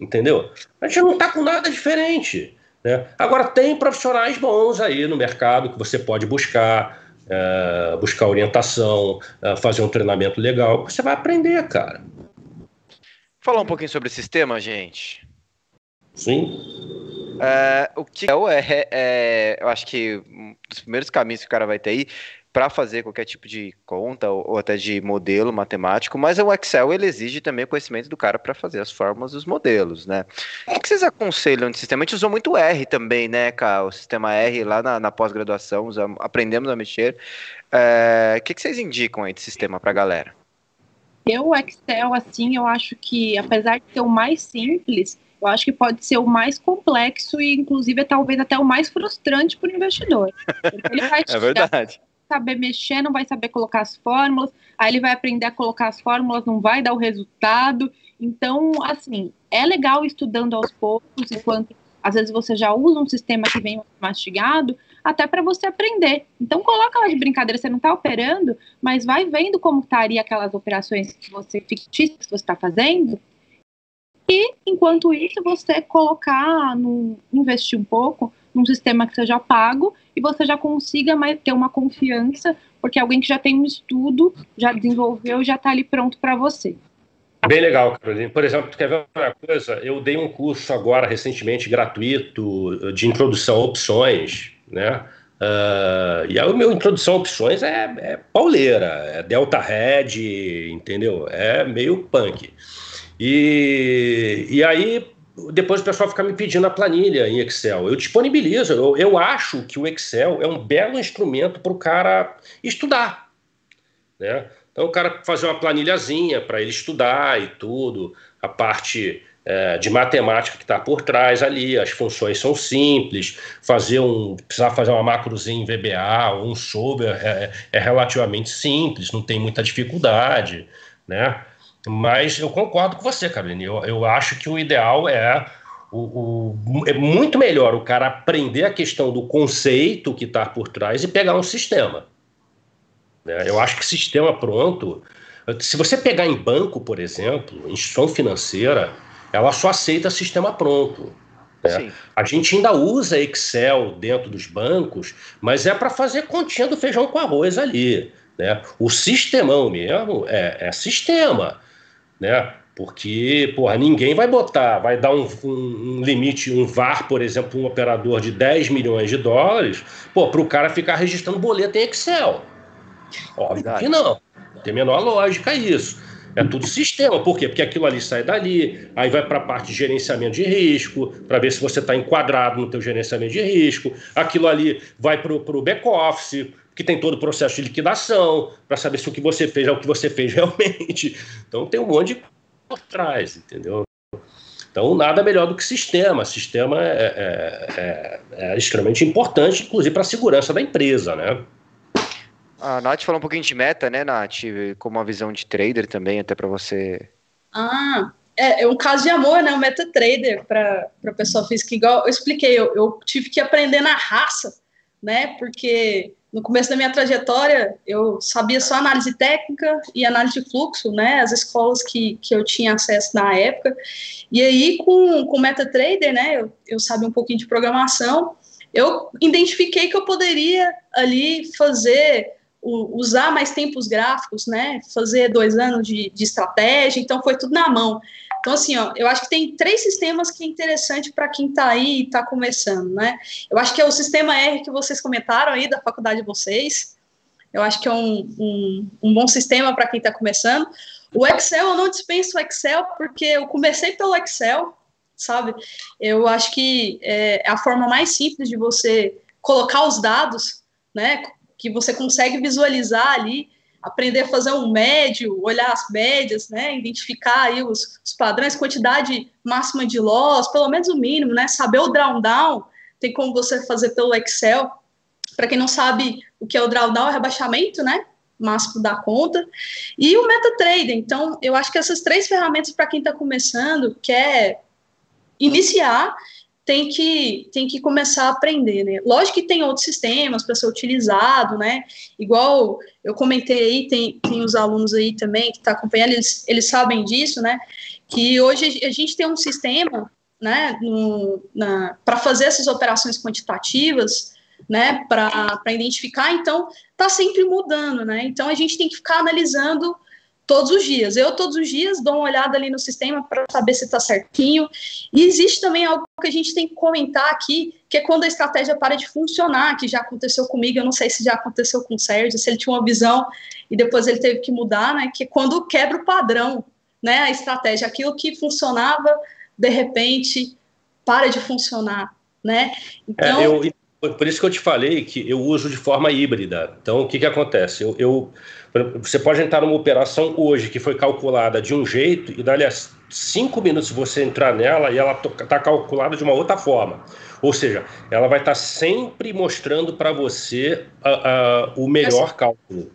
Entendeu? A gente não tá com nada diferente. Né? Agora, tem profissionais bons aí no mercado que você pode buscar, é, buscar orientação, é, fazer um treinamento legal, você vai aprender, cara. Falar um pouquinho sobre sistema, gente. Sim. É, o que é, é, é, eu acho que um dos primeiros caminhos que o cara vai ter aí para fazer qualquer tipo de conta ou, ou, até de modelo matemático, mas o Excel ele exige também o conhecimento do cara para fazer as fórmulas dos modelos, né? O que vocês aconselham de sistema? A gente usou muito R também, né, cara? O sistema R lá na, na pós-graduação, aprendemos a mexer. É, o que vocês indicam aí de sistema para a galera? Eu, o Excel, assim, eu acho que, apesar de ser o mais simples, eu acho que pode ser o mais complexo e, inclusive, talvez até o mais frustrante para o investidor. Ele vai é verdade saber mexer, não vai saber colocar as fórmulas, aí ele vai aprender a colocar as fórmulas, não vai dar o resultado. Então, assim, é legal estudando aos poucos, enquanto às vezes você já usa um sistema que vem mastigado, até para você aprender. Então, coloca lá de brincadeira, você não está operando, mas vai vendo como estaria aquelas operações que você fictícias que você está fazendo. E, enquanto isso, você colocar, no, investir um pouco num sistema que seja pago e você já consiga mais, ter uma confiança, porque alguém que já tem um estudo, já desenvolveu, já está ali pronto para você. Bem legal, Carolina. Por exemplo, tu quer ver uma coisa? Eu dei um curso agora, recentemente, gratuito, de introdução a opções, né? Uh, e a minha introdução a opções é, é pauleira, é Delta Red, entendeu? É meio punk. E, e aí depois o pessoal fica me pedindo a planilha em Excel. Eu disponibilizo, eu, eu acho que o Excel é um belo instrumento para o cara estudar. Né? Então o cara fazer uma planilhazinha para ele estudar e tudo, a parte é, de matemática que está por trás ali, as funções são simples, fazer um. precisar fazer uma macrozinha em VBA ou um sober é, é relativamente simples, não tem muita dificuldade, né? Mas eu concordo com você, Caroline. Eu, eu acho que o ideal é o, o, é muito melhor o cara aprender a questão do conceito que está por trás e pegar um sistema. Né? Eu acho que sistema pronto. Se você pegar em banco, por exemplo, instituição financeira, ela só aceita sistema pronto. Né? A gente ainda usa Excel dentro dos bancos, mas é para fazer continha do feijão com arroz ali. Né? O sistemão mesmo é, é sistema. Né? Porque, porra, ninguém vai botar, vai dar um, um, um, limite, um VAR, por exemplo, um operador de 10 milhões de dólares, pô, para o cara ficar registrando boleto em Excel. Óbvio Verdade. que não. Não tem a menor lógica isso. É tudo sistema. Por quê? Porque aquilo ali sai dali, aí vai para a parte de gerenciamento de risco, para ver se você está enquadrado no teu gerenciamento de risco. Aquilo ali vai para o back-office, que tem todo o processo de liquidação, para saber se o que você fez é o que você fez realmente. Então tem um monte de por trás, entendeu? Então, nada melhor do que sistema. Sistema é, é, é, é extremamente importante, inclusive para a segurança da empresa, né? A Nath falou um pouquinho de meta, né, Nath? Como uma visão de trader também, até para você. Ah, é, é, um caso de amor, né? O MetaTrader para a pessoa física. Igual eu expliquei, eu, eu, tive que aprender na raça, né? Porque no começo da minha trajetória eu sabia só análise técnica e análise de fluxo, né? As escolas que, que eu tinha acesso na época. E aí, com o MetaTrader, né? Eu, eu sabia um pouquinho de programação. Eu identifiquei que eu poderia ali fazer usar mais tempos gráficos, né? Fazer dois anos de, de estratégia, então foi tudo na mão. Então, assim, ó, eu acho que tem três sistemas que é interessante para quem está aí e está começando, né? Eu acho que é o sistema R que vocês comentaram aí da faculdade de vocês. Eu acho que é um, um, um bom sistema para quem está começando. O Excel, eu não dispenso o Excel, porque eu comecei pelo Excel, sabe? Eu acho que é, é a forma mais simples de você colocar os dados, né? que você consegue visualizar ali, aprender a fazer um médio, olhar as médias, né, identificar aí os, os padrões, quantidade máxima de loss, pelo menos o mínimo, né, saber o drawdown, tem como você fazer pelo Excel. Para quem não sabe o que é o drawdown, é rebaixamento, né, máximo da conta, e o MetaTrader. Então, eu acho que essas três ferramentas para quem está começando, quer iniciar tem que, tem que começar a aprender, né? Lógico que tem outros sistemas para ser utilizado, né? Igual eu comentei aí, tem, tem os alunos aí também que estão tá acompanhando, eles, eles sabem disso, né? Que hoje a gente tem um sistema, né, para fazer essas operações quantitativas, né, para identificar, então está sempre mudando, né? Então a gente tem que ficar analisando todos os dias. Eu, todos os dias, dou uma olhada ali no sistema para saber se está certinho. E existe também algo que a gente tem que comentar aqui, que é quando a estratégia para de funcionar, que já aconteceu comigo, eu não sei se já aconteceu com o Sérgio, se ele tinha uma visão e depois ele teve que mudar, né? Que é quando quebra o padrão, né? A estratégia, aquilo que funcionava, de repente, para de funcionar, né? Então. É, eu, por isso que eu te falei que eu uso de forma híbrida. Então, o que, que acontece? eu, eu você pode entrar numa operação hoje que foi calculada de um jeito e dali a cinco minutos você entrar nela e ela está calculada de uma outra forma. Ou seja, ela vai estar tá sempre mostrando para você o melhor cálculo.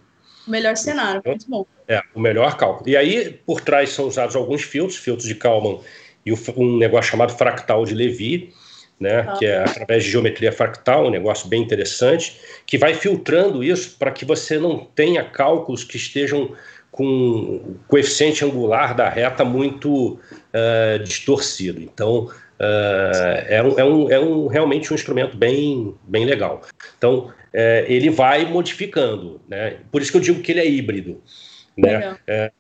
O melhor cenário, muito bom. É, o melhor cálculo. E aí, por trás são usados alguns filtros, filtros de Kalman e um negócio chamado fractal de Levy, né, ah. que é através de geometria fractal, um negócio bem interessante, que vai filtrando isso para que você não tenha cálculos que estejam com o coeficiente angular da reta muito uh, distorcido. Então, uh, é, um, é, um, é um, realmente um instrumento bem, bem legal. Então, uh, ele vai modificando. Né? Por isso que eu digo que ele é híbrido. Né?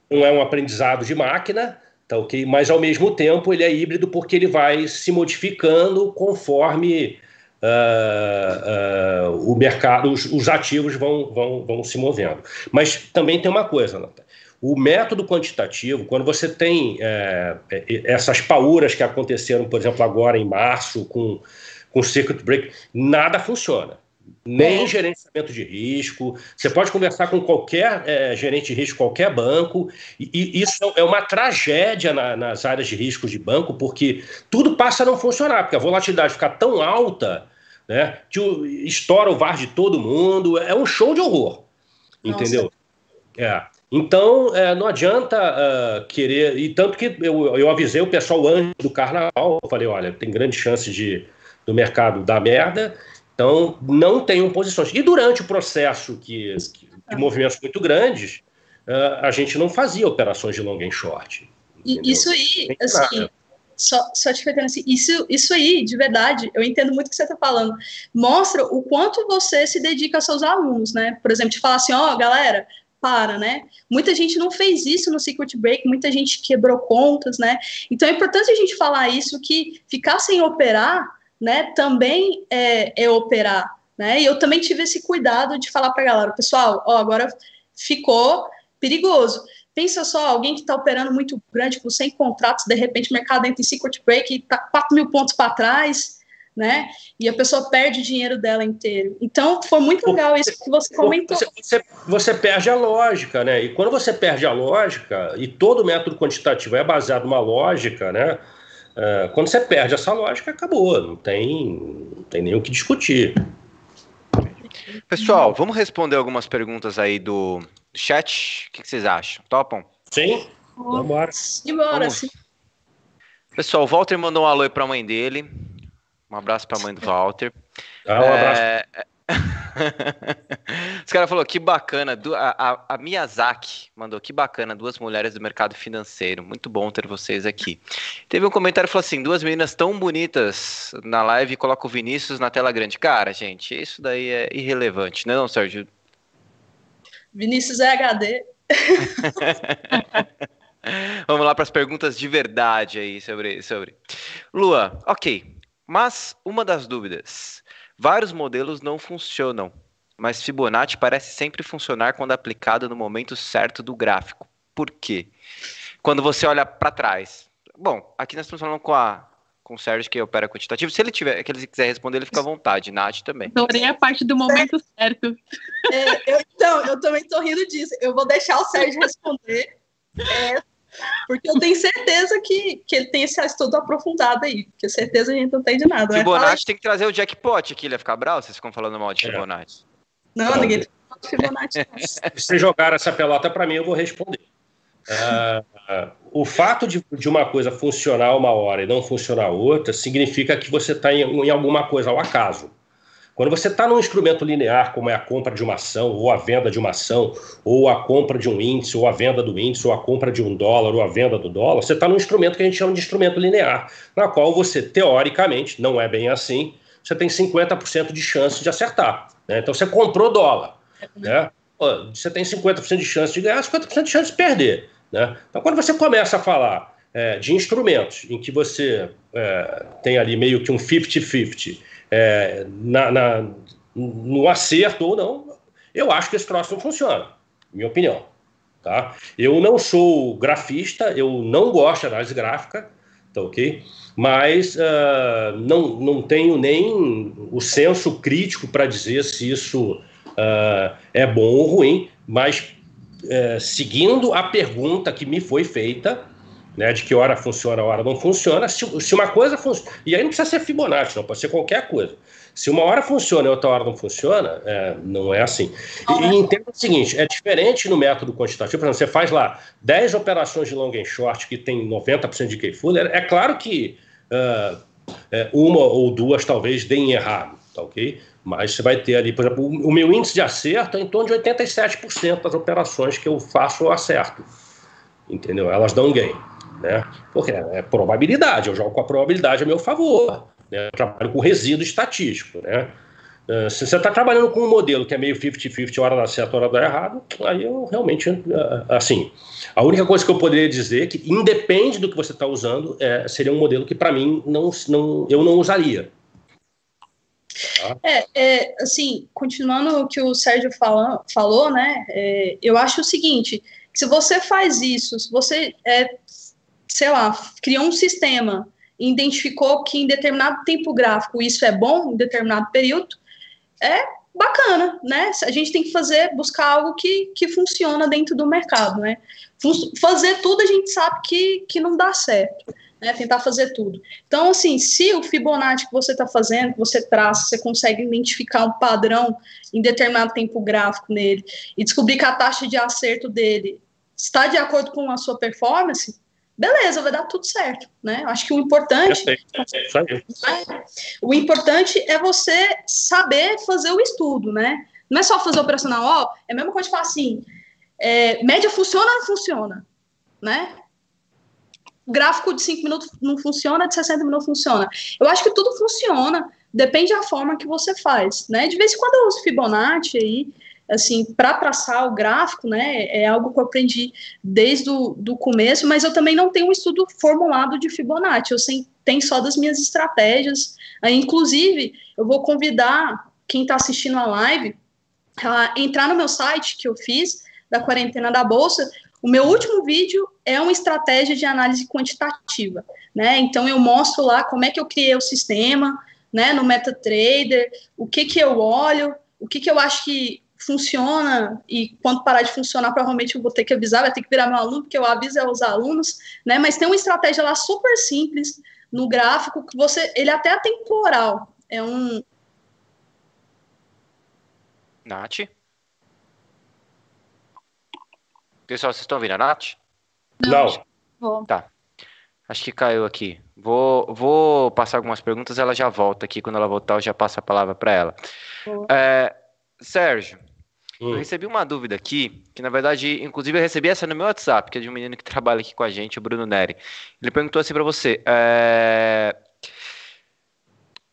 não é um aprendizado de máquina, Tá ok? Mas ao mesmo tempo ele é híbrido porque ele vai se modificando conforme uh, uh, o mercado, os, os, ativos vão, vão, vão se movendo. Mas também tem uma coisa, Nata. O método quantitativo, quando você tem é, essas pauras que aconteceram, por exemplo, agora em março, com, com circuit break, nada funciona nem é. gerenciamento de risco. Você pode conversar com qualquer é, gerente de risco, qualquer banco, e, e isso é uma tragédia na, nas áreas de risco de banco, porque tudo passa a não funcionar, porque a volatilidade fica tão alta né, que o, estoura o VAR de todo mundo, é um show de horror, entendeu? É. Então, é, não adianta uh, querer. E tanto que eu, eu avisei o pessoal antes do carnaval, eu falei: olha, tem grande chance de, do mercado dar merda, então, não tenham posições. E durante o processo que, que de movimentos muito grandes, uh, a gente não fazia operações de long e short. Entendeu? Isso aí, assim, só, só te pegando assim, isso, isso aí, de verdade, eu entendo muito o que você está falando. Mostra o quanto você se dedica aos seus alunos, né? Por exemplo, de falar assim, ó, oh, galera, para, né? Muita gente não fez isso no Secret Break, muita gente quebrou contas, né? Então é importante a gente falar isso, que ficar sem operar né, também é, é operar, né? E eu também tive esse cuidado de falar para a galera, pessoal, ó, agora ficou perigoso. Pensa só, alguém que está operando muito grande, com 100 contratos, de repente o mercado entra em secret break e está 4 mil pontos para trás, né? E a pessoa perde o dinheiro dela inteiro. Então, foi muito legal isso que você comentou. Você, você, você, perde a lógica, né? E quando você perde a lógica, e todo método quantitativo é baseado numa lógica, né? Uh, quando você perde essa lógica, acabou, não tem, não tem nem o que discutir. Pessoal, vamos responder algumas perguntas aí do chat. O que, vocês acham? Topam? Sim, vamos embora. Embora, sim. Pessoal, o Walter mandou um alô para a mãe dele. Um abraço para a mãe do Walter. Ah, um abraço. É... Os caras falaram que bacana. A, a, a, Miyazaki mandou que bacana. Duas mulheres do mercado financeiro. Muito bom ter vocês aqui. Teve um comentário que falou assim: duas meninas tão bonitas na live e coloca o Vinícius na tela grande. Cara, gente, isso daí é irrelevante, não é, não, Sérgio? Vinícius é HD. Vamos lá para as perguntas de verdade aí sobre, sobre. Lua, ok. Mas uma das dúvidas. Vários modelos não funcionam, mas Fibonacci parece sempre funcionar quando aplicado no momento certo do gráfico. Por quê? Quando você olha para trás. Bom, aqui nós estamos falando com a com o Sérgio que opera quantitativo. Se ele tiver, que ele quiser responder, ele fica à vontade. Nath também. Adorei a parte do momento certo. É, eu, então, eu também tô rindo disso. Eu vou deixar o Sérgio responder. É, porque eu tenho certeza que, que ele tem esse estudo aprofundado aí, porque certeza a gente não tem de nada. Né? Fibonacci tem que trazer o jackpot aqui, ele ia ficar bravo, vocês ficam falando mal de é. Fibonacci. Não, ninguém tem de Fibonacci. Se jogar essa pelota para mim, eu vou responder. Uh, uh, o fato de, de, uma coisa funcionar uma hora e não funcionar outra significa que você está em, em alguma coisa ao acaso. Quando você está num instrumento linear, como é a compra de uma ação, ou a venda de uma ação, ou a compra de um índice, ou a venda do índice, ou a compra de um dólar, ou a venda do dólar, você está num instrumento que a gente chama de instrumento linear, na qual você, teoricamente, não é bem assim, você tem 50% de chance de acertar. Né? Então você comprou dólar. Né? Você tem 50% de chance de ganhar, 50% de chance de perder. Né? Então, quando você começa a falar é, de instrumentos em que você é, tem ali meio que um 50-50 é, na, na, no acerto ou não, eu acho que esse troço não funciona, minha opinião. Tá? Eu não sou grafista, eu não gosto de análise gráfica, tá ok? Mas uh, não, não tenho nem o senso crítico para dizer se isso uh, é bom ou ruim, mas uh, seguindo a pergunta que me foi feita, né, de que hora funciona, hora não funciona. Se, se uma coisa funciona, e aí não precisa ser Fibonacci, não, pode ser qualquer coisa. Se uma hora funciona e outra hora não funciona, é, não é assim. E, entenda o seguinte: é diferente no método quantitativo. Por exemplo, você faz lá 10 operações de long and short que tem 90% de full, é, é claro que uh, é, uma ou duas talvez deem errado, tá ok? Mas você vai ter ali, por exemplo, o, o meu índice de acerto é em torno de 87% das operações que eu faço eu acerto. Entendeu? Elas dão gain né? Porque é, probabilidade, eu jogo com a probabilidade a meu favor, né? Eu trabalho com resíduo estatístico, né? Uh, se você está trabalhando com um modelo que é meio 50-50, hora dá certo, hora dá errado, aí eu realmente, uh, assim, a única coisa que eu poderia dizer que, independe do que você está usando, é, seria um modelo que, para mim, não, não, eu não usaria. Ah. É, é, assim, continuando o que o Sérgio fala, falou, né? É, eu acho o seguinte: se você faz isso, se você, é, sei lá, criou um sistema identificou que em determinado tempo gráfico isso é bom, em determinado período, é bacana, né? A gente tem que fazer, buscar algo que, que funciona dentro do mercado, né? Fazer tudo a gente sabe que, que não dá certo né, tentar fazer tudo. Então, assim, se o Fibonacci que você está fazendo, que você traça, você consegue identificar um padrão em determinado tempo gráfico nele e descobrir que a taxa de acerto dele está de acordo com a sua performance, beleza, vai dar tudo certo, né? Acho que o importante, é, o importante é você saber fazer o estudo, né? Não é só fazer operacional, ó, é a mesma coisa de falar assim, é, média funciona ou não funciona, né? gráfico de 5 minutos não funciona, de 60 minutos funciona. Eu acho que tudo funciona, depende da forma que você faz, né? De vez em quando eu uso Fibonacci aí, assim, para traçar o gráfico, né? É algo que eu aprendi desde o do começo, mas eu também não tenho um estudo formulado de Fibonacci, eu sei, tenho só das minhas estratégias. Aí, inclusive, eu vou convidar quem está assistindo a live a entrar no meu site que eu fiz da quarentena da bolsa o meu último vídeo é uma estratégia de análise quantitativa, né? Então eu mostro lá como é que eu criei o sistema, né, no MetaTrader, o que que eu olho, o que que eu acho que funciona e quando parar de funcionar, provavelmente eu vou ter que avisar, vai ter que virar meu aluno, porque eu aviso aos alunos, né? Mas tem uma estratégia lá super simples no gráfico que você, ele é até é temporal, é um Nath? Pessoal, vocês estão ouvindo a Nath? Não. Não. Tá. Acho que caiu aqui. Vou, vou passar algumas perguntas, ela já volta aqui. Quando ela voltar, eu já passo a palavra para ela. É, Sérgio. Eu recebi uma dúvida aqui, que na verdade, inclusive eu recebi essa no meu WhatsApp, que é de um menino que trabalha aqui com a gente, o Bruno Neri. Ele perguntou assim para você: é,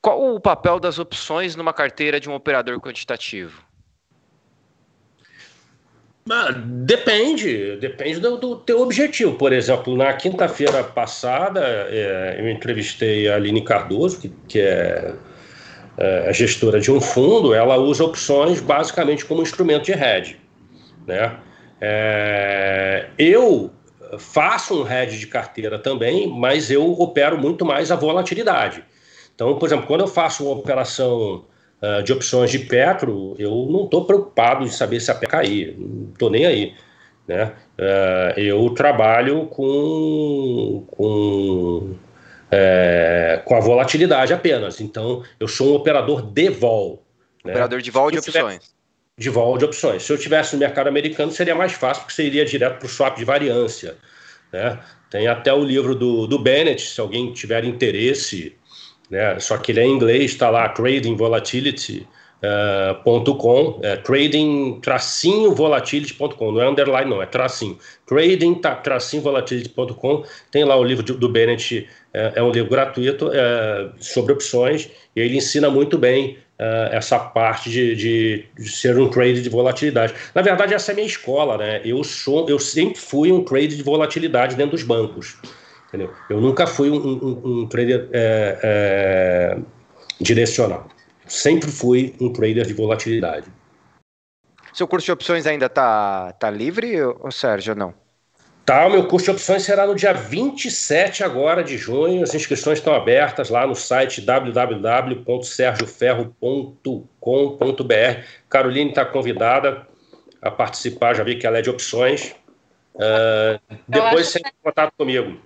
qual o papel das opções numa carteira de um operador quantitativo? Depende, depende do, do, teu objetivo. Por exemplo, na quinta-feira passada, é, eu entrevistei a Aline Cardoso, que, que é, a gestora de um fundo. Ela usa opções basicamente como instrumento de hedge. Né? É, eu faço um hedge de carteira também, mas eu opero muito mais a volatilidade. Então, por exemplo, quando eu faço uma operação uh, de opções de Petro, eu não estou preocupado em saber se a Petro cair, não estou nem aí. Né? Uh, eu trabalho com, com, é, com a volatilidade apenas. Então, eu sou um operador de vol. Né? Operador de vol de opções. De vol de opções. Se eu tivesse no mercado americano, seria mais fácil, porque você iria direto para o swap de variância. Né? Tem até o livro do, do Bennett, se alguém tiver interesse né? Só que ele é em inglês, está lá Trading Volatility. Uh, .com, é, trading tracinho volatility.com, não é underline não, é tracinho trading tracinho volatility.com tem lá o livro do Bennett, é, é um livro gratuito é, sobre opções e ele ensina muito bem essa parte de, de, de, ser um trader de volatilidade. Na verdade, essa é a minha escola, né? Eu sou, eu sempre fui um trader de volatilidade dentro dos bancos. Entendeu? Eu nunca fui um, um, um trader direcional. Sempre fui um trader de volatilidade. Seu curso de opções ainda está tá livre, ou Sérgio, não? Tá, o meu curso de opções será no dia 27 agora de junho. As inscrições estão abertas lá no site www.sergioferro.com.br. Caroline está convidada a participar, já vi que ela é de opções. Uh, depois você entra em contato comigo.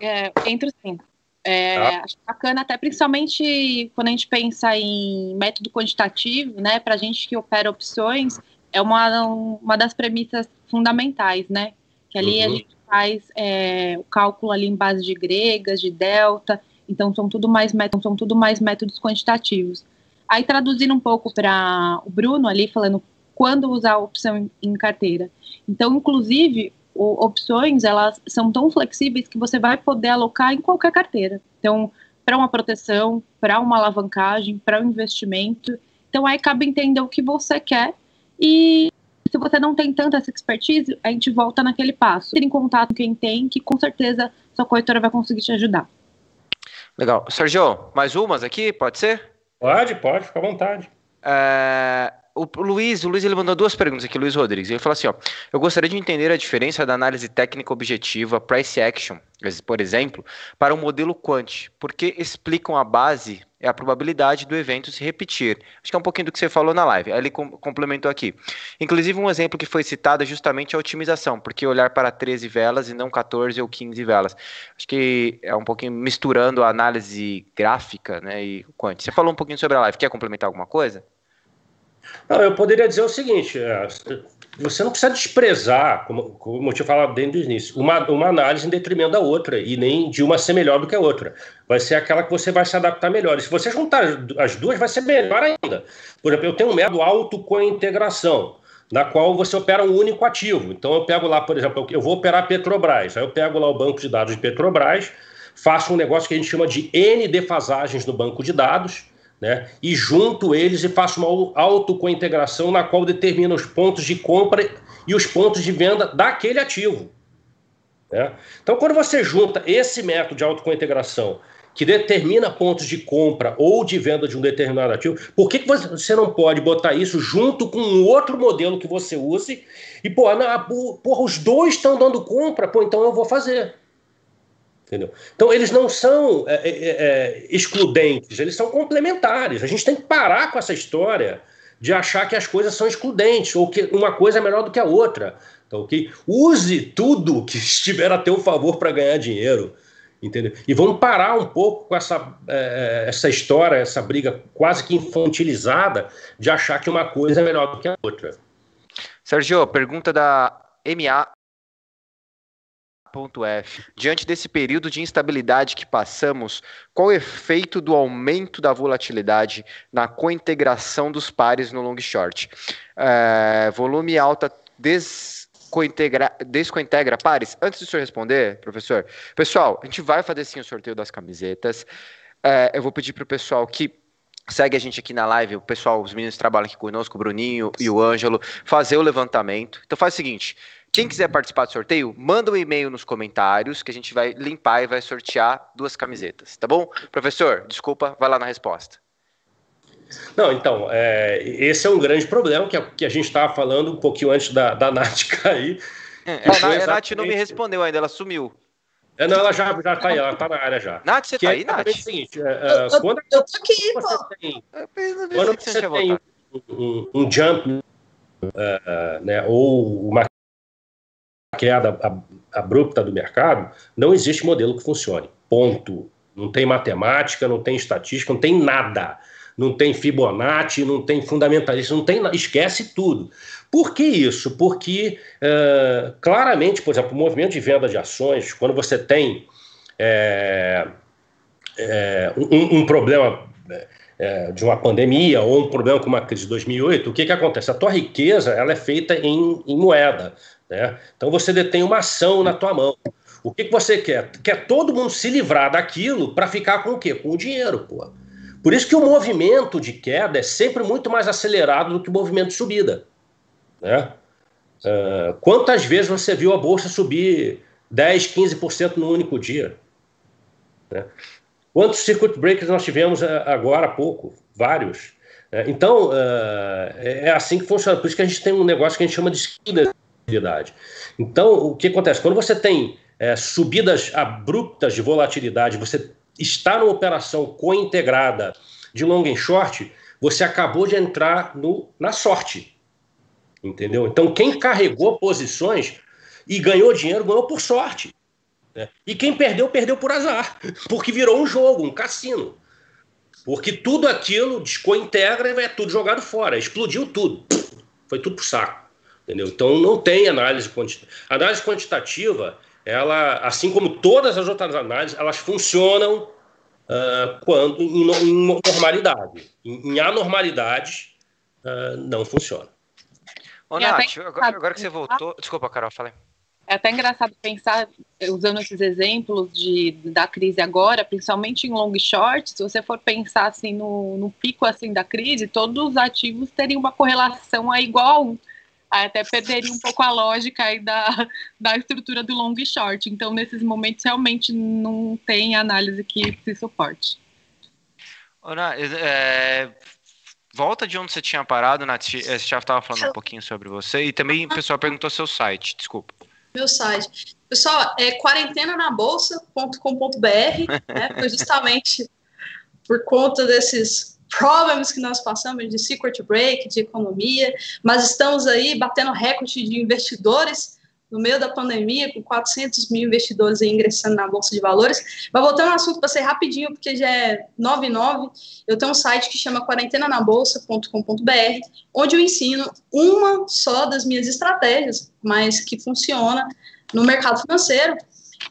É, entro sim. É, tá. Acho bacana, até principalmente quando a gente pensa em método quantitativo, né? Para a gente que opera opções, é uma, uma das premissas fundamentais, né? Que ali uhum. a gente faz é, o cálculo ali em base de gregas, de delta, então são tudo mais métodos, são tudo mais métodos quantitativos. Aí traduzindo um pouco para o Bruno ali falando quando usar a opção em carteira. Então, inclusive, o, opções elas são tão flexíveis que você vai poder alocar em qualquer carteira. Então, para uma proteção, para uma alavancagem, para um investimento. Então, aí cabe entender o que você quer e se você não tem tanta essa expertise, a gente volta naquele passo. Ter em contato com quem tem, que com certeza sua corretora vai conseguir te ajudar. Legal. Sérgio, mais umas aqui, pode ser? Pode, pode, fica à vontade. É, o Luiz, o Luiz ele mandou duas perguntas aqui, Luiz Rodrigues. Ele falou assim: ó, eu gostaria de entender a diferença da análise técnica objetiva, price action, por exemplo, para o um modelo quant, porque explicam a base é a probabilidade do evento se repetir. Acho que é um pouquinho do que você falou na live. Aí ele com complementou aqui. Inclusive, um exemplo que foi citado é justamente a otimização, porque olhar para 13 velas e não 14 ou 15 velas. Acho que é um pouquinho misturando a análise gráfica né, e quant. Você falou um pouquinho sobre a live. Quer complementar alguma coisa? Não, eu poderia dizer o seguinte: é, você não precisa desprezar, como, como eu tinha falado desde o início, uma, uma análise em detrimento da outra, e nem de uma ser melhor do que a outra. Vai ser aquela que você vai se adaptar melhor. E se você juntar as duas, vai ser melhor ainda. Por exemplo, eu tenho um método alto com integração, na qual você opera um único ativo. Então eu pego lá, por exemplo, eu vou operar Petrobras, aí eu pego lá o banco de dados de Petrobras, faço um negócio que a gente chama de N defasagens no banco de dados né? E junto eles e faço uma autocointegração na qual determina os pontos de compra e os pontos de venda daquele ativo. Né? Então, quando você junta esse método de autocointegração que determina pontos de compra ou de venda de um determinado ativo, por que, que você não pode botar isso junto com um outro modelo que você use e, pô, porra, os dois estão dando compra, pô, então eu vou fazer. Entendeu? Então, eles não são é, é, é, é, excludentes, eles são complementares. A gente tem que parar com essa história de achar que as coisas são excludentes ou que uma coisa é melhor do que a outra. Então, okay? Use tudo que estiver a teu favor para ganhar dinheiro. Entendeu? E vamos parar um pouco com essa, é, essa história, essa briga quase que infantilizada de achar que uma coisa é melhor do que a outra. Sérgio, pergunta da MA F. Diante desse período de instabilidade que passamos, qual o efeito do aumento da volatilidade na cointegração dos pares no long short? É, volume alta descointegra, descointegra pares? Antes de o senhor responder, professor, pessoal, a gente vai fazer sim o sorteio das camisetas. É, eu vou pedir para o pessoal que segue a gente aqui na live, o pessoal, os meninos trabalham aqui conosco, o Bruninho e o Ângelo, fazer o levantamento. Então faz o seguinte, quem quiser participar do sorteio, manda um e-mail nos comentários que a gente vai limpar e vai sortear duas camisetas, tá bom? Professor, desculpa, vai lá na resposta. Não, então, é, esse é um grande problema que a, que a gente estava falando um pouquinho antes da, da Nath cair. É, a, a Nath não me respondeu ainda, ela sumiu. É, não, ela já, já tá aí, ela tá na área já. Nath, você que tá é aí, Nath? É o seguinte, é, é, eu, quando eu tô aqui, você pô. Tem, quando você, você tem um, um, um, jump, uh, né, ou uma queda abrupta do mercado, não existe modelo que funcione. Ponto. Não tem matemática, não tem estatística, não tem nada. Não tem Fibonacci, não tem fundamentalista, não tem esquece tudo. Por que isso? Porque uh, claramente, por exemplo, o movimento de venda de ações, quando você tem é, é, um, um, problema é, de uma pandemia ou um problema com uma crise de 2008, o que, que acontece? A tua riqueza ela é feita em, em moeda. Né? Então você detém uma ação na tua mão. O que, que você quer? Quer todo mundo se livrar daquilo para ficar com o quê? Com o dinheiro, pô. Por isso que o movimento de queda é sempre muito mais acelerado do que o movimento de subida. Né? Uh, quantas vezes você viu a bolsa subir 10, 15% no único dia? Né? Quantos circuit breakers nós tivemos uh, agora há pouco? Vários. Uh, então, é assim que funciona. Por isso que a gente tem um negócio que a gente chama de volatilidade. Então, o que acontece? Quando você tem é, subidas abruptas de volatilidade, você está numa operação co-integrada de long and short, você acabou de entrar no, na sorte. Entendeu? Então, quem carregou posições e ganhou dinheiro, ganhou por sorte. Né? E quem perdeu, perdeu por azar. Porque virou um jogo, um cassino. Porque tudo aquilo descointegra e é tudo jogado fora. Explodiu tudo. Foi tudo pro saco. Entendeu? Então não tem análise quantitativa. Análise quantitativa, ela, assim como todas as outras análises, elas funcionam uh, quando em, em, normalidade. Em, em anormalidade, uh, não funciona. Ô, Nath, agora, agora, que você voltou. Desculpa, Carol, falei. É até engraçado pensar, usando esses exemplos de, da crise agora, principalmente em long short, se você for pensar assim no, no pico assim da crise, todos os ativos teriam uma correlação a igual até perderia um pouco a lógica aí da, da estrutura do long e short. Então, nesses momentos, realmente não tem análise que se suporte. Ana, é, volta de onde você tinha parado, Nath. Você já estava falando um pouquinho sobre você. E também o pessoal perguntou seu site, desculpa. Meu site. Pessoal, é quarentenanabolsa.com.br, né? Foi justamente por conta desses problemas que nós passamos de secret break, de economia, mas estamos aí batendo recorde de investidores no meio da pandemia, com 400 mil investidores ingressando na Bolsa de Valores. Mas voltando ao assunto para rapidinho, porque já é 9 e 9, eu tenho um site que chama quarentenanabolsa.com.br, onde eu ensino uma só das minhas estratégias, mas que funciona no mercado financeiro.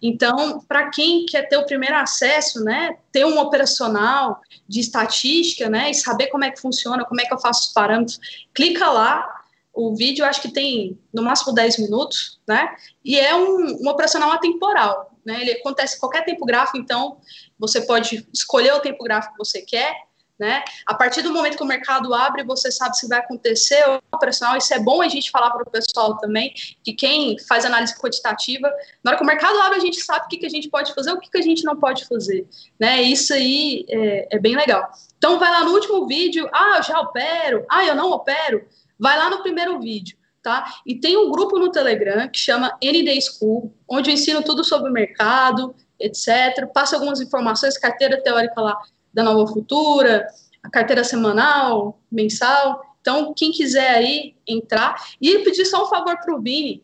Então, para quem quer ter o primeiro acesso, né, ter um operacional de estatística, né, e saber como é que funciona, como é que eu faço os parâmetros, clica lá, o vídeo acho que tem no máximo 10 minutos, né? E é um, um operacional atemporal, né? Ele acontece em qualquer tempo gráfico, então você pode escolher o tempo gráfico que você quer, né? A partir do momento que o mercado abre, você sabe se vai acontecer o operacional. Isso é bom a gente falar para o pessoal também, que quem faz análise quantitativa, na hora que o mercado abre, a gente sabe o que, que a gente pode fazer, o que, que a gente não pode fazer, né? Isso aí é, é bem legal. Então, vai lá no último vídeo, ah, eu já opero, ah, eu não opero Vai lá no primeiro vídeo, tá? E tem um grupo no Telegram que chama ND School, onde eu ensino tudo sobre o mercado, etc. Passo algumas informações, carteira teórica lá da Nova Futura, a carteira semanal, mensal. Então, quem quiser aí entrar. E pedir só um favor para o Vini.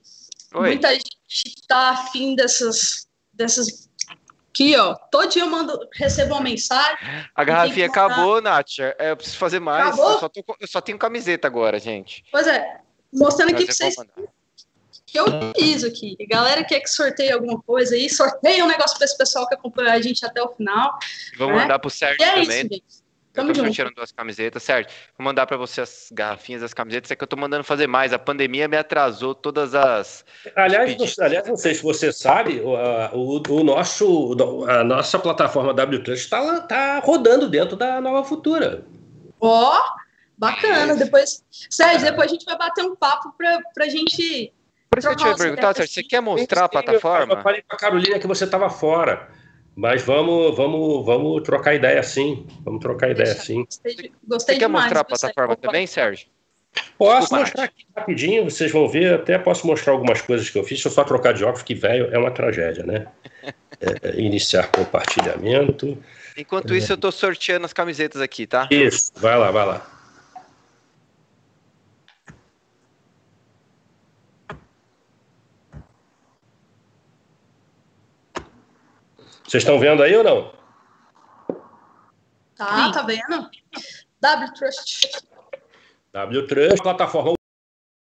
Oi. Muita gente está afim dessas, dessas Aqui, ó. Todo dia eu mando, recebo uma mensagem. A garrafinha acabou, Nath. É, eu preciso fazer mais. Acabou? Eu só, tô, eu só tenho camiseta agora, gente. Pois é. Mostrando aqui pra vocês que eu fiz aqui. A galera quer que sorteie alguma coisa aí, sorteia um negócio para esse pessoal que acompanha a gente até o final. Vou né? mandar pro Sérgio é também. Isso, gente. Tamo eu tô sorteando duas camisetas, certo? Vou mandar para você as garrafinhas, as camisetas, é que eu tô mandando fazer mais. A pandemia me atrasou todas as. Aliás, não, aliás não sei se você sabe, o, o, o nosso, a nossa plataforma W Trust está tá rodando dentro da Nova Futura. Ó, oh, bacana. Depois, Sérgio, depois a gente vai bater um papo para a gente. Por isso que eu tinha perguntado, Sérgio, você quer mostrar a plataforma? Eu falei para a Carolina que você estava fora. Mas vamos, vamos, vamos trocar ideia sim. Vamos trocar ideia sim. Gostei, gostei Você quer mostrar a plataforma também, Sérgio? Posso Desculpa, mostrar aqui rapidinho, vocês vão ver. Até posso mostrar algumas coisas que eu fiz. Deixa eu só trocar de óculos, que velho é uma tragédia, né? É, é, iniciar compartilhamento. Enquanto isso, eu estou sorteando as camisetas aqui, tá? Isso, vai lá, vai lá. Vocês estão vendo aí ou não? Tá, tá vendo? W Trust. W Trust, plataforma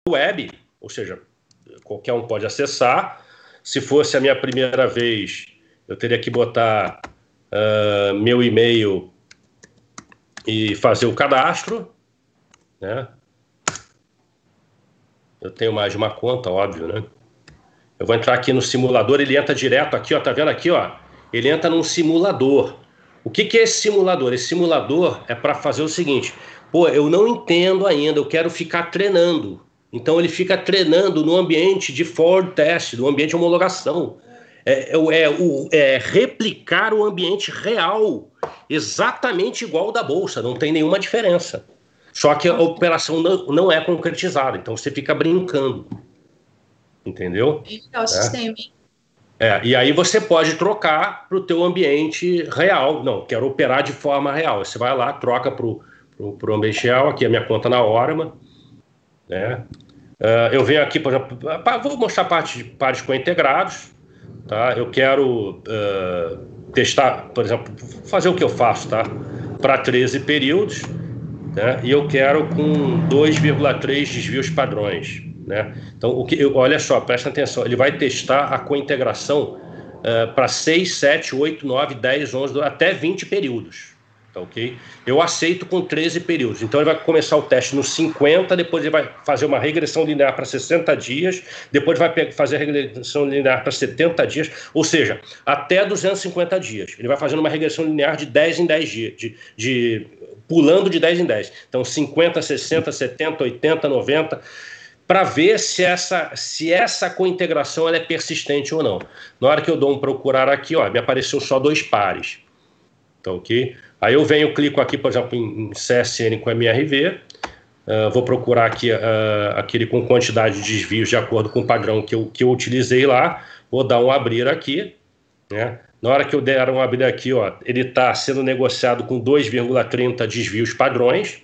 web, ou seja, qualquer um pode acessar. Se fosse a minha primeira vez, eu teria que botar uh, meu e-mail e fazer o cadastro, né? Eu tenho mais de uma conta, óbvio, né? Eu vou entrar aqui no simulador, ele entra direto aqui, ó, tá vendo aqui, ó? Ele entra num simulador. O que, que é esse simulador? Esse simulador é para fazer o seguinte: pô, eu não entendo ainda, eu quero ficar treinando. Então ele fica treinando no ambiente de Ford test, no ambiente de homologação. É, é, é, é, replicar o ambiente real, exatamente igual ao da bolsa, não tem nenhuma diferença. Só que a operação não, não é concretizada, então você fica brincando. Entendeu? É o sistema, hein? É, e aí você pode trocar para o teu ambiente real. Não, quero operar de forma real. Você vai lá, troca para o ambiente real. Aqui é a minha conta na Orma. Né? Uh, eu venho aqui, por exemplo, vou mostrar parte, pares com integrados. Tá? Eu quero uh, testar, por exemplo, fazer o que eu faço, tá? Para 13 períodos. Né? E eu quero com 2,3 desvios padrões. Né? Então, o que, olha só, presta atenção, ele vai testar a cointegração uh, para 6, 7, 8, 9, 10, 11, até 20 períodos. Tá ok? Eu aceito com 13 períodos. Então ele vai começar o teste nos 50, depois ele vai fazer uma regressão linear para 60 dias, depois vai fazer a regressão linear para 70 dias, ou seja, até 250 dias. Ele vai fazendo uma regressão linear de 10 em 10 dias, de, de pulando de 10 em 10. Então 50, 60, 70, 80, 90 para ver se essa, se essa cointegração ela é persistente ou não. Na hora que eu dou um procurar aqui, ó, me apareceu só dois pares. Tá ok? Aí eu venho, clico aqui, por exemplo, em CSN com MRV, uh, vou procurar aqui uh, aquele com quantidade de desvios de acordo com o padrão que eu, que eu utilizei lá, vou dar um abrir aqui, né? Na hora que eu der um abrir aqui, ó, ele está sendo negociado com 2,30 desvios padrões,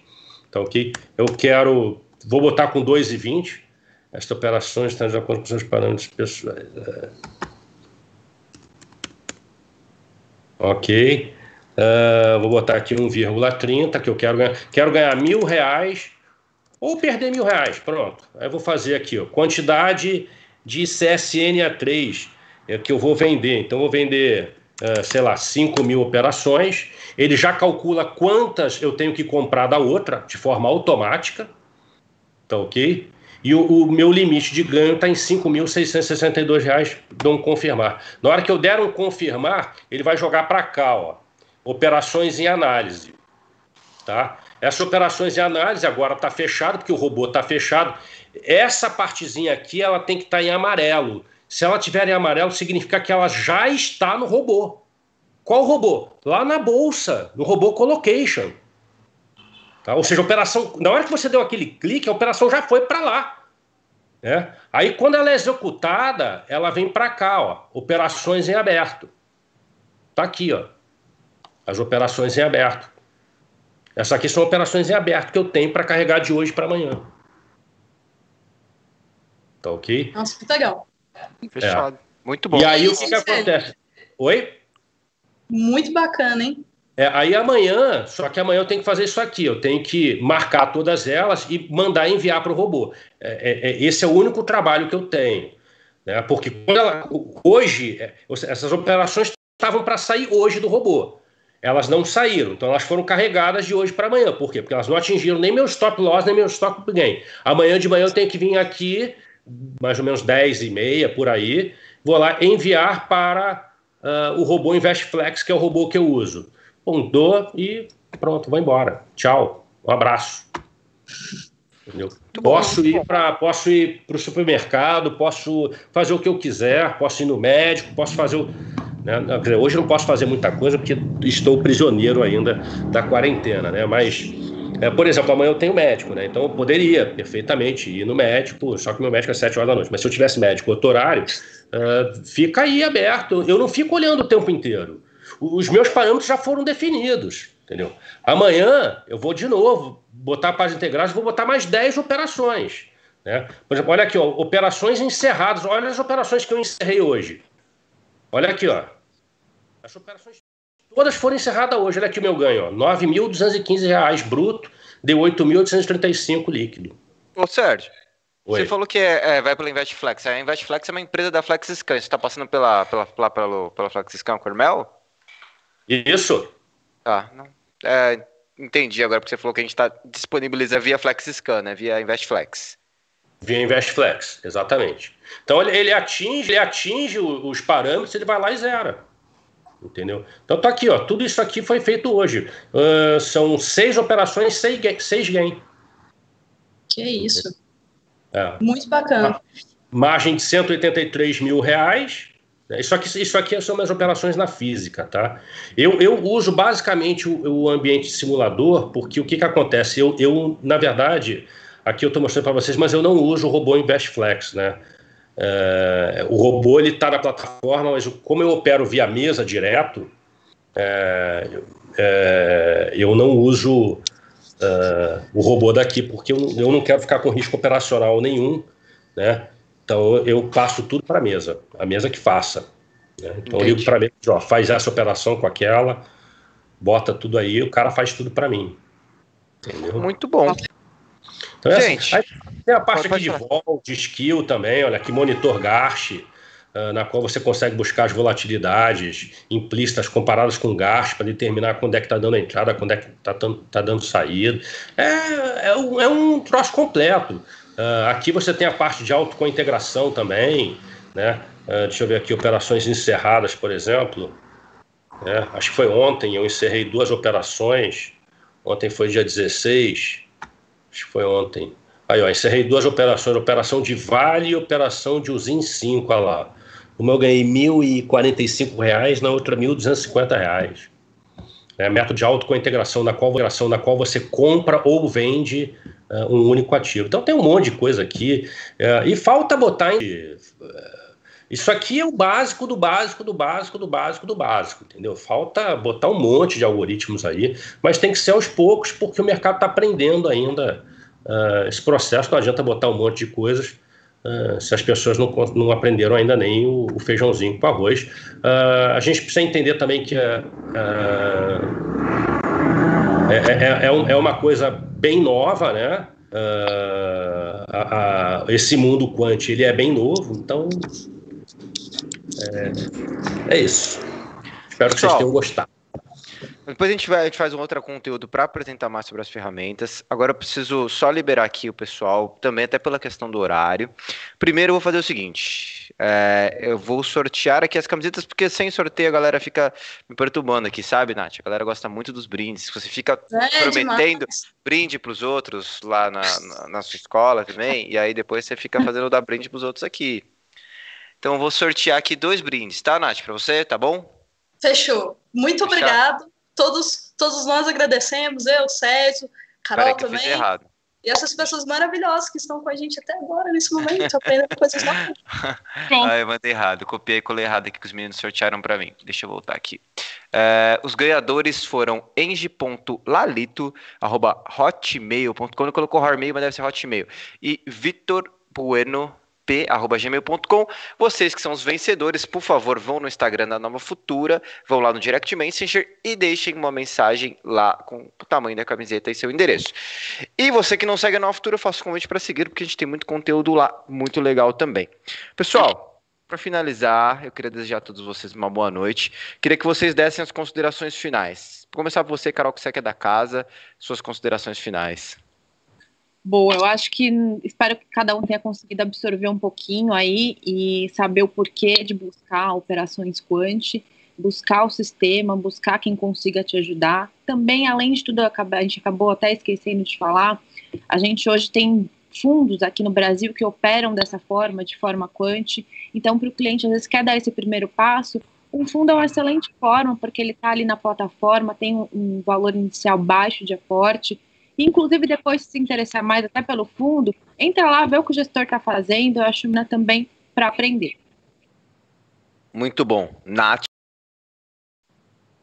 tá ok? Eu quero, vou botar com 2,20, esta operação está de acordo com os parâmetros pessoais. É. Ok. Uh, vou botar aqui 1,30 que eu quero ganhar. Quero ganhar mil reais ou perder mil reais. Pronto. Aí eu vou fazer aqui, ó, quantidade de CSN A3 é que eu vou vender. Então, eu vou vender, uh, sei lá, 5 mil operações. Ele já calcula quantas eu tenho que comprar da outra de forma automática. Tá ok? E o, o meu limite de ganho está em R$ 5.662. Dou um confirmar. Na hora que eu der um confirmar, ele vai jogar para cá, ó operações em análise. Tá? Essas operações em análise agora está fechado, porque o robô está fechado. Essa partezinha aqui ela tem que estar tá em amarelo. Se ela tiver em amarelo, significa que ela já está no robô. Qual robô? Lá na bolsa, no robô Colocation. Tá? Ou seja, a operação. Na hora que você deu aquele clique, a operação já foi para lá. Né? Aí, quando ela é executada, ela vem para cá, ó, operações em aberto. Tá aqui, ó as operações em aberto. Essas aqui são operações em aberto que eu tenho para carregar de hoje para amanhã. Tá ok? Nossa, muito legal. Fechado. É. Muito bom. E aí o que, que acontece? Oi? Muito bacana, hein? É, aí amanhã, só que amanhã eu tenho que fazer isso aqui, eu tenho que marcar todas elas e mandar enviar para o robô. É, é, é, esse é o único trabalho que eu tenho. Né? Porque ela, hoje, é, essas operações estavam para sair hoje do robô elas não saíram. Então elas foram carregadas de hoje para amanhã. Por quê? Porque elas não atingiram nem meu stop loss, nem meu stop gain. Amanhã de manhã eu tenho que vir aqui, mais ou menos 10 e meia, por aí, vou lá enviar para uh, o robô InvestFlex, que é o robô que eu uso. Dou e pronto, vou embora. Tchau. Um abraço. Entendeu? Posso ir para posso ir para o supermercado, posso fazer o que eu quiser, posso ir no médico, posso fazer o né? Hoje não posso fazer muita coisa porque estou prisioneiro ainda da quarentena, né? mas é, por exemplo, amanhã eu tenho médico, né? Então eu poderia perfeitamente ir no médico, só que meu médico é 7 horas da noite. Mas se eu tivesse médico outro horário, uh, fica aí aberto. Eu não fico olhando o tempo inteiro. Os meus parâmetros já foram definidos, entendeu? Amanhã eu vou de novo botar paz integrais, vou botar mais 10 operações. Né? Por exemplo, olha aqui, ó, operações encerradas. Olha as operações que eu encerrei hoje. Olha aqui, ó. As operações todas foram encerradas hoje. Olha aqui o meu ganho, ó. R$ 9.215 bruto, deu 8.835 líquido. Ô, Sérgio, Oi. você falou que é, é, vai pela InvestFlex. A InvestFlex é uma empresa da FlexScan. Você está passando pela, pela, pela, pela, pela FlexScan Cormel? Isso. Tá, não. É, entendi agora, porque você falou que a gente está disponibilizando via FlexScan, né? Via InvestFlex. Via InvestFlex, exatamente. Então ele, ele atinge, ele atinge os parâmetros, ele vai lá e zera. Entendeu? Então tá aqui, ó. Tudo isso aqui foi feito hoje. Uh, são seis operações, seis, seis gain. Que isso. É. Muito bacana. Margem de 183 mil reais. Isso aqui, isso aqui são minhas operações na física, tá? Eu, eu uso basicamente o, o ambiente simulador, porque o que, que acontece? Eu, eu, na verdade, aqui eu estou mostrando para vocês, mas eu não uso o robô InvestFlex, né? É, o robô ele está na plataforma, mas como eu opero via mesa direto, é, é, eu não uso é, o robô daqui porque eu, eu, não quero ficar com risco operacional nenhum, né? Então eu passo tudo para a mesa, a mesa que faça. Né? Então Entendi. eu ligo para a mesa, ó, faz essa operação com aquela, bota tudo aí, o cara faz tudo para mim. Entendeu? Muito bom. Então, é Gente, assim, tem a parte aqui de vol, de skill também, olha aqui, monitor Garch, uh, na qual você consegue buscar as volatilidades implícitas comparadas com Garch para determinar quando é que está dando entrada, quando é que está tá dando saída. É, é, um, é um troço completo. Uh, aqui você tem a parte de auto com integração também, né? Uh, deixa eu ver aqui, operações encerradas, por exemplo. É, acho que foi ontem, eu encerrei duas operações. Ontem foi dia 16 acho que foi ontem. Aí, ó, encerrei duas operações, operação de Vale e operação de Usim 5, olha lá. Uma eu ganhei R$ 1.045, na outra R$ 1.250. né, método de autocointegração, na qual, na qual você compra ou vende uh, um único ativo. Então tem um monte de coisa aqui, uh, e falta botar em. Uh, isso aqui é o básico do básico do básico do básico do básico, entendeu? Falta botar um monte de algoritmos aí, mas tem que ser aos poucos, porque o mercado está aprendendo ainda esse processo. Não adianta botar um monte de coisas Uh, se as pessoas não, não aprenderam ainda nem o, o feijãozinho com arroz. Uh, a gente precisa entender também que uh, é, é, é, é, uma coisa bem nova, né? A, a, esse mundo quant ele é bem novo, então é, é isso. Espero que vocês tenham gostado. Depois a gente, vai, a gente faz um outro conteúdo para apresentar mais sobre as ferramentas. Agora eu preciso só liberar aqui o pessoal, também até pela questão do horário. Primeiro eu vou fazer o seguinte: é, eu vou sortear aqui as camisetas, porque sem sorteio a galera fica me perturbando aqui, sabe, Nath? A galera gosta muito dos brindes. Você fica é, prometendo demais. brinde para os outros lá na, na, na, sua escola também, e aí depois você fica fazendo dar brinde para os outros aqui. Então eu vou sortear aqui dois brindes, tá, Nath? Para você, tá bom? Fechou. Muito Fechado. obrigado todos, todos nós agradecemos, eu, Sérgio, Carol também. E essas pessoas maravilhosas que estão com a gente até agora, nesse momento, aprendendo coisas novas. ah, eu mandei errado, copiei e colei errado aqui que os meninos sortearam para mim. Deixa eu voltar aqui. Uh, os ganhadores foram eng.lalito.hotmail.com. Ele colocou hotmail, mas deve ser hotmail. E Vitor Bueno p@gmail.com. Vocês que são os vencedores, por favor, vão no Instagram da Nova Futura, vão lá no Direct Messenger e deixem uma mensagem lá com o tamanho da camiseta e seu endereço. E você que não segue a Nova Futura, faço convite para seguir, porque a gente tem muito conteúdo lá, muito legal também. Pessoal, para finalizar, eu queria desejar a todos vocês uma boa noite. Queria que vocês dessem as considerações finais. Vou começar por você, Carol, que você é da casa, suas considerações finais boa. Eu acho que espero que cada um tenha conseguido absorver um pouquinho aí e saber o porquê de buscar operações quant, buscar o sistema, buscar quem consiga te ajudar. Também, além de tudo, a gente acabou até esquecendo de falar, a gente hoje tem fundos aqui no Brasil que operam dessa forma, de forma quant. Então, para o cliente, às vezes, quer dar esse primeiro passo, um fundo é uma excelente forma, porque ele está ali na plataforma, tem um valor inicial baixo de aporte, Inclusive, depois, se interessar mais até pelo fundo, entra lá, vê o que o gestor está fazendo. Eu acho que também para aprender. Muito bom. Nath.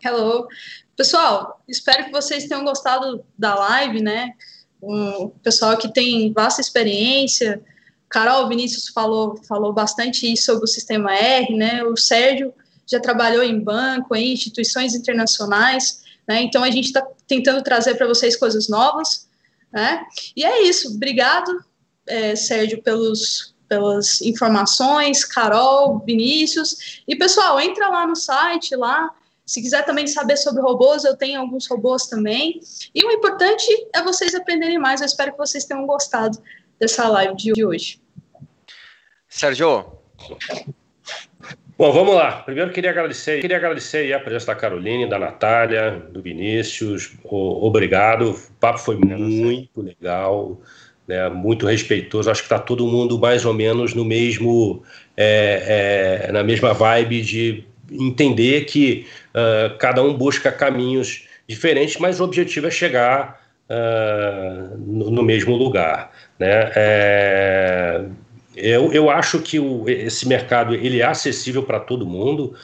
Hello. Pessoal, espero que vocês tenham gostado da live, né? O pessoal que tem vasta experiência. Carol Vinícius falou, falou bastante sobre o sistema R, né? O Sérgio já trabalhou em banco, em instituições internacionais. Né? Então a gente está tentando trazer para vocês coisas novas. Né? E é isso. Obrigado, é, Sérgio, pelos, pelas informações, Carol, Vinícius. E pessoal, entra lá no site lá. Se quiser também saber sobre robôs, eu tenho alguns robôs também. E o importante é vocês aprenderem mais. Eu espero que vocês tenham gostado dessa live de hoje. Sérgio, Bom, vamos lá. Primeiro queria agradecer, queria agradecer a presença da Caroline, da Natália, do Vinícius. O, obrigado. O papo foi muito legal, né, muito respeitoso. Acho que está todo mundo mais ou menos no mesmo, é, é, na mesma vibe de entender que uh, cada um busca caminhos diferentes, mas o objetivo é chegar uh, no, no, mesmo lugar. Né? É, eu, eu acho que o, esse mercado ele é acessível para todo mundo.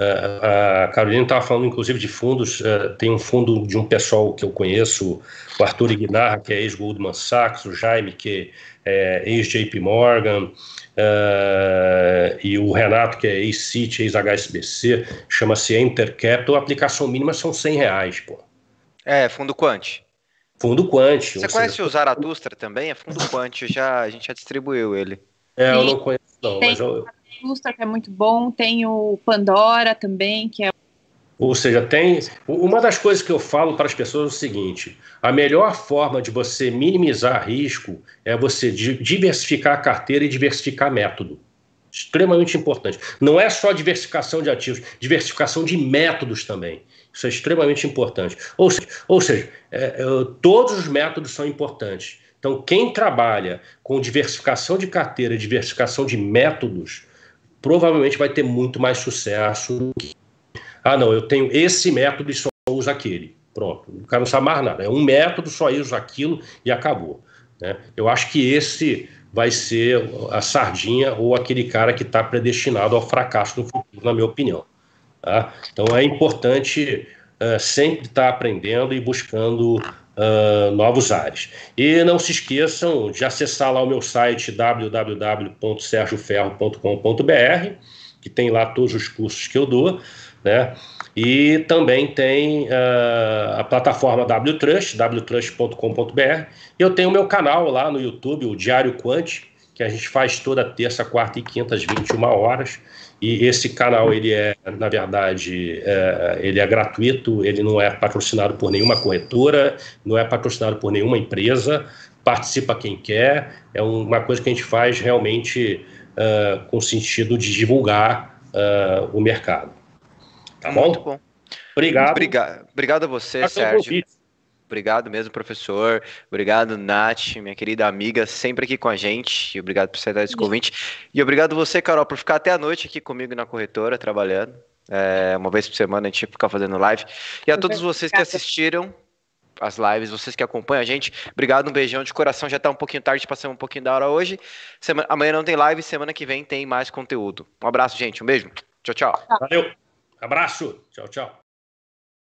Uh, a Carolina estava falando, inclusive, de fundos. Uh, tem um fundo de um pessoal que eu conheço, o Arthur Ignarra, que é ex-Goldman Sachs, o Jaime, que é ex-JP Morgan, uh, e o Renato, que é ex-Citi, ex-HSBC, chama-se Enter Capital. A aplicação mínima são 100 reais, pô. É, fundo Quant. Fundo Quant. Você conhece seja... o Zaratustra também? É fundo Quant, já, a gente já distribuiu ele. É, eu não conheço, não. Tem mas eu... Lustra, que é muito bom, tem o Pandora também, que é. Ou seja, tem. Uma das coisas que eu falo para as pessoas é o seguinte: a melhor forma de você minimizar risco é você diversificar a carteira e diversificar método. Extremamente importante. Não é só diversificação de ativos, diversificação de métodos também. Isso é extremamente importante. Ou seja, ou seja é, é, todos os métodos são importantes. Então, quem trabalha com diversificação de carteira, diversificação de métodos, provavelmente vai ter muito mais sucesso. Ah, não, eu tenho esse método e só usa aquele. Pronto, o cara não sabe mais nada. É um método, só usa aquilo e acabou. Né? Eu acho que esse vai ser a sardinha ou aquele cara que está predestinado ao fracasso no futuro, na minha opinião. Tá? Então é importante uh, sempre estar tá aprendendo e buscando uh, novos ares. E não se esqueçam de acessar lá o meu site www.sergioferro.com.br, que tem lá todos os cursos que eu dou, né? E também tem uh, a plataforma WTrust, wtrust.com.br. Eu tenho o meu canal lá no YouTube, o Diário Quant, que a gente faz toda terça, quarta e quinta às 21 horas. E esse canal, ele é, na verdade, é, ele é gratuito, ele não é patrocinado por nenhuma corretora, não é patrocinado por nenhuma empresa, participa quem quer, é uma coisa que a gente faz realmente uh, com sentido de divulgar uh, o mercado. Tá bom? Muito bom. Obrigado. Obrigado, obrigado a você, Sérgio. Obrigado mesmo, professor. Obrigado, Nath, minha querida amiga, sempre aqui com a gente. E obrigado por aceitar esse convite. E obrigado você, Carol, por ficar até a noite aqui comigo na corretora, trabalhando. É, uma vez por semana a gente fica fazendo live. E a todos vocês que assistiram as lives, vocês que acompanham a gente, obrigado, um beijão de coração. Já está um pouquinho tarde, passamos um pouquinho da hora hoje. Semana, amanhã não tem live, semana que vem tem mais conteúdo. Um abraço, gente. Um beijo. Tchau, tchau. Valeu. Abraço. Tchau, tchau.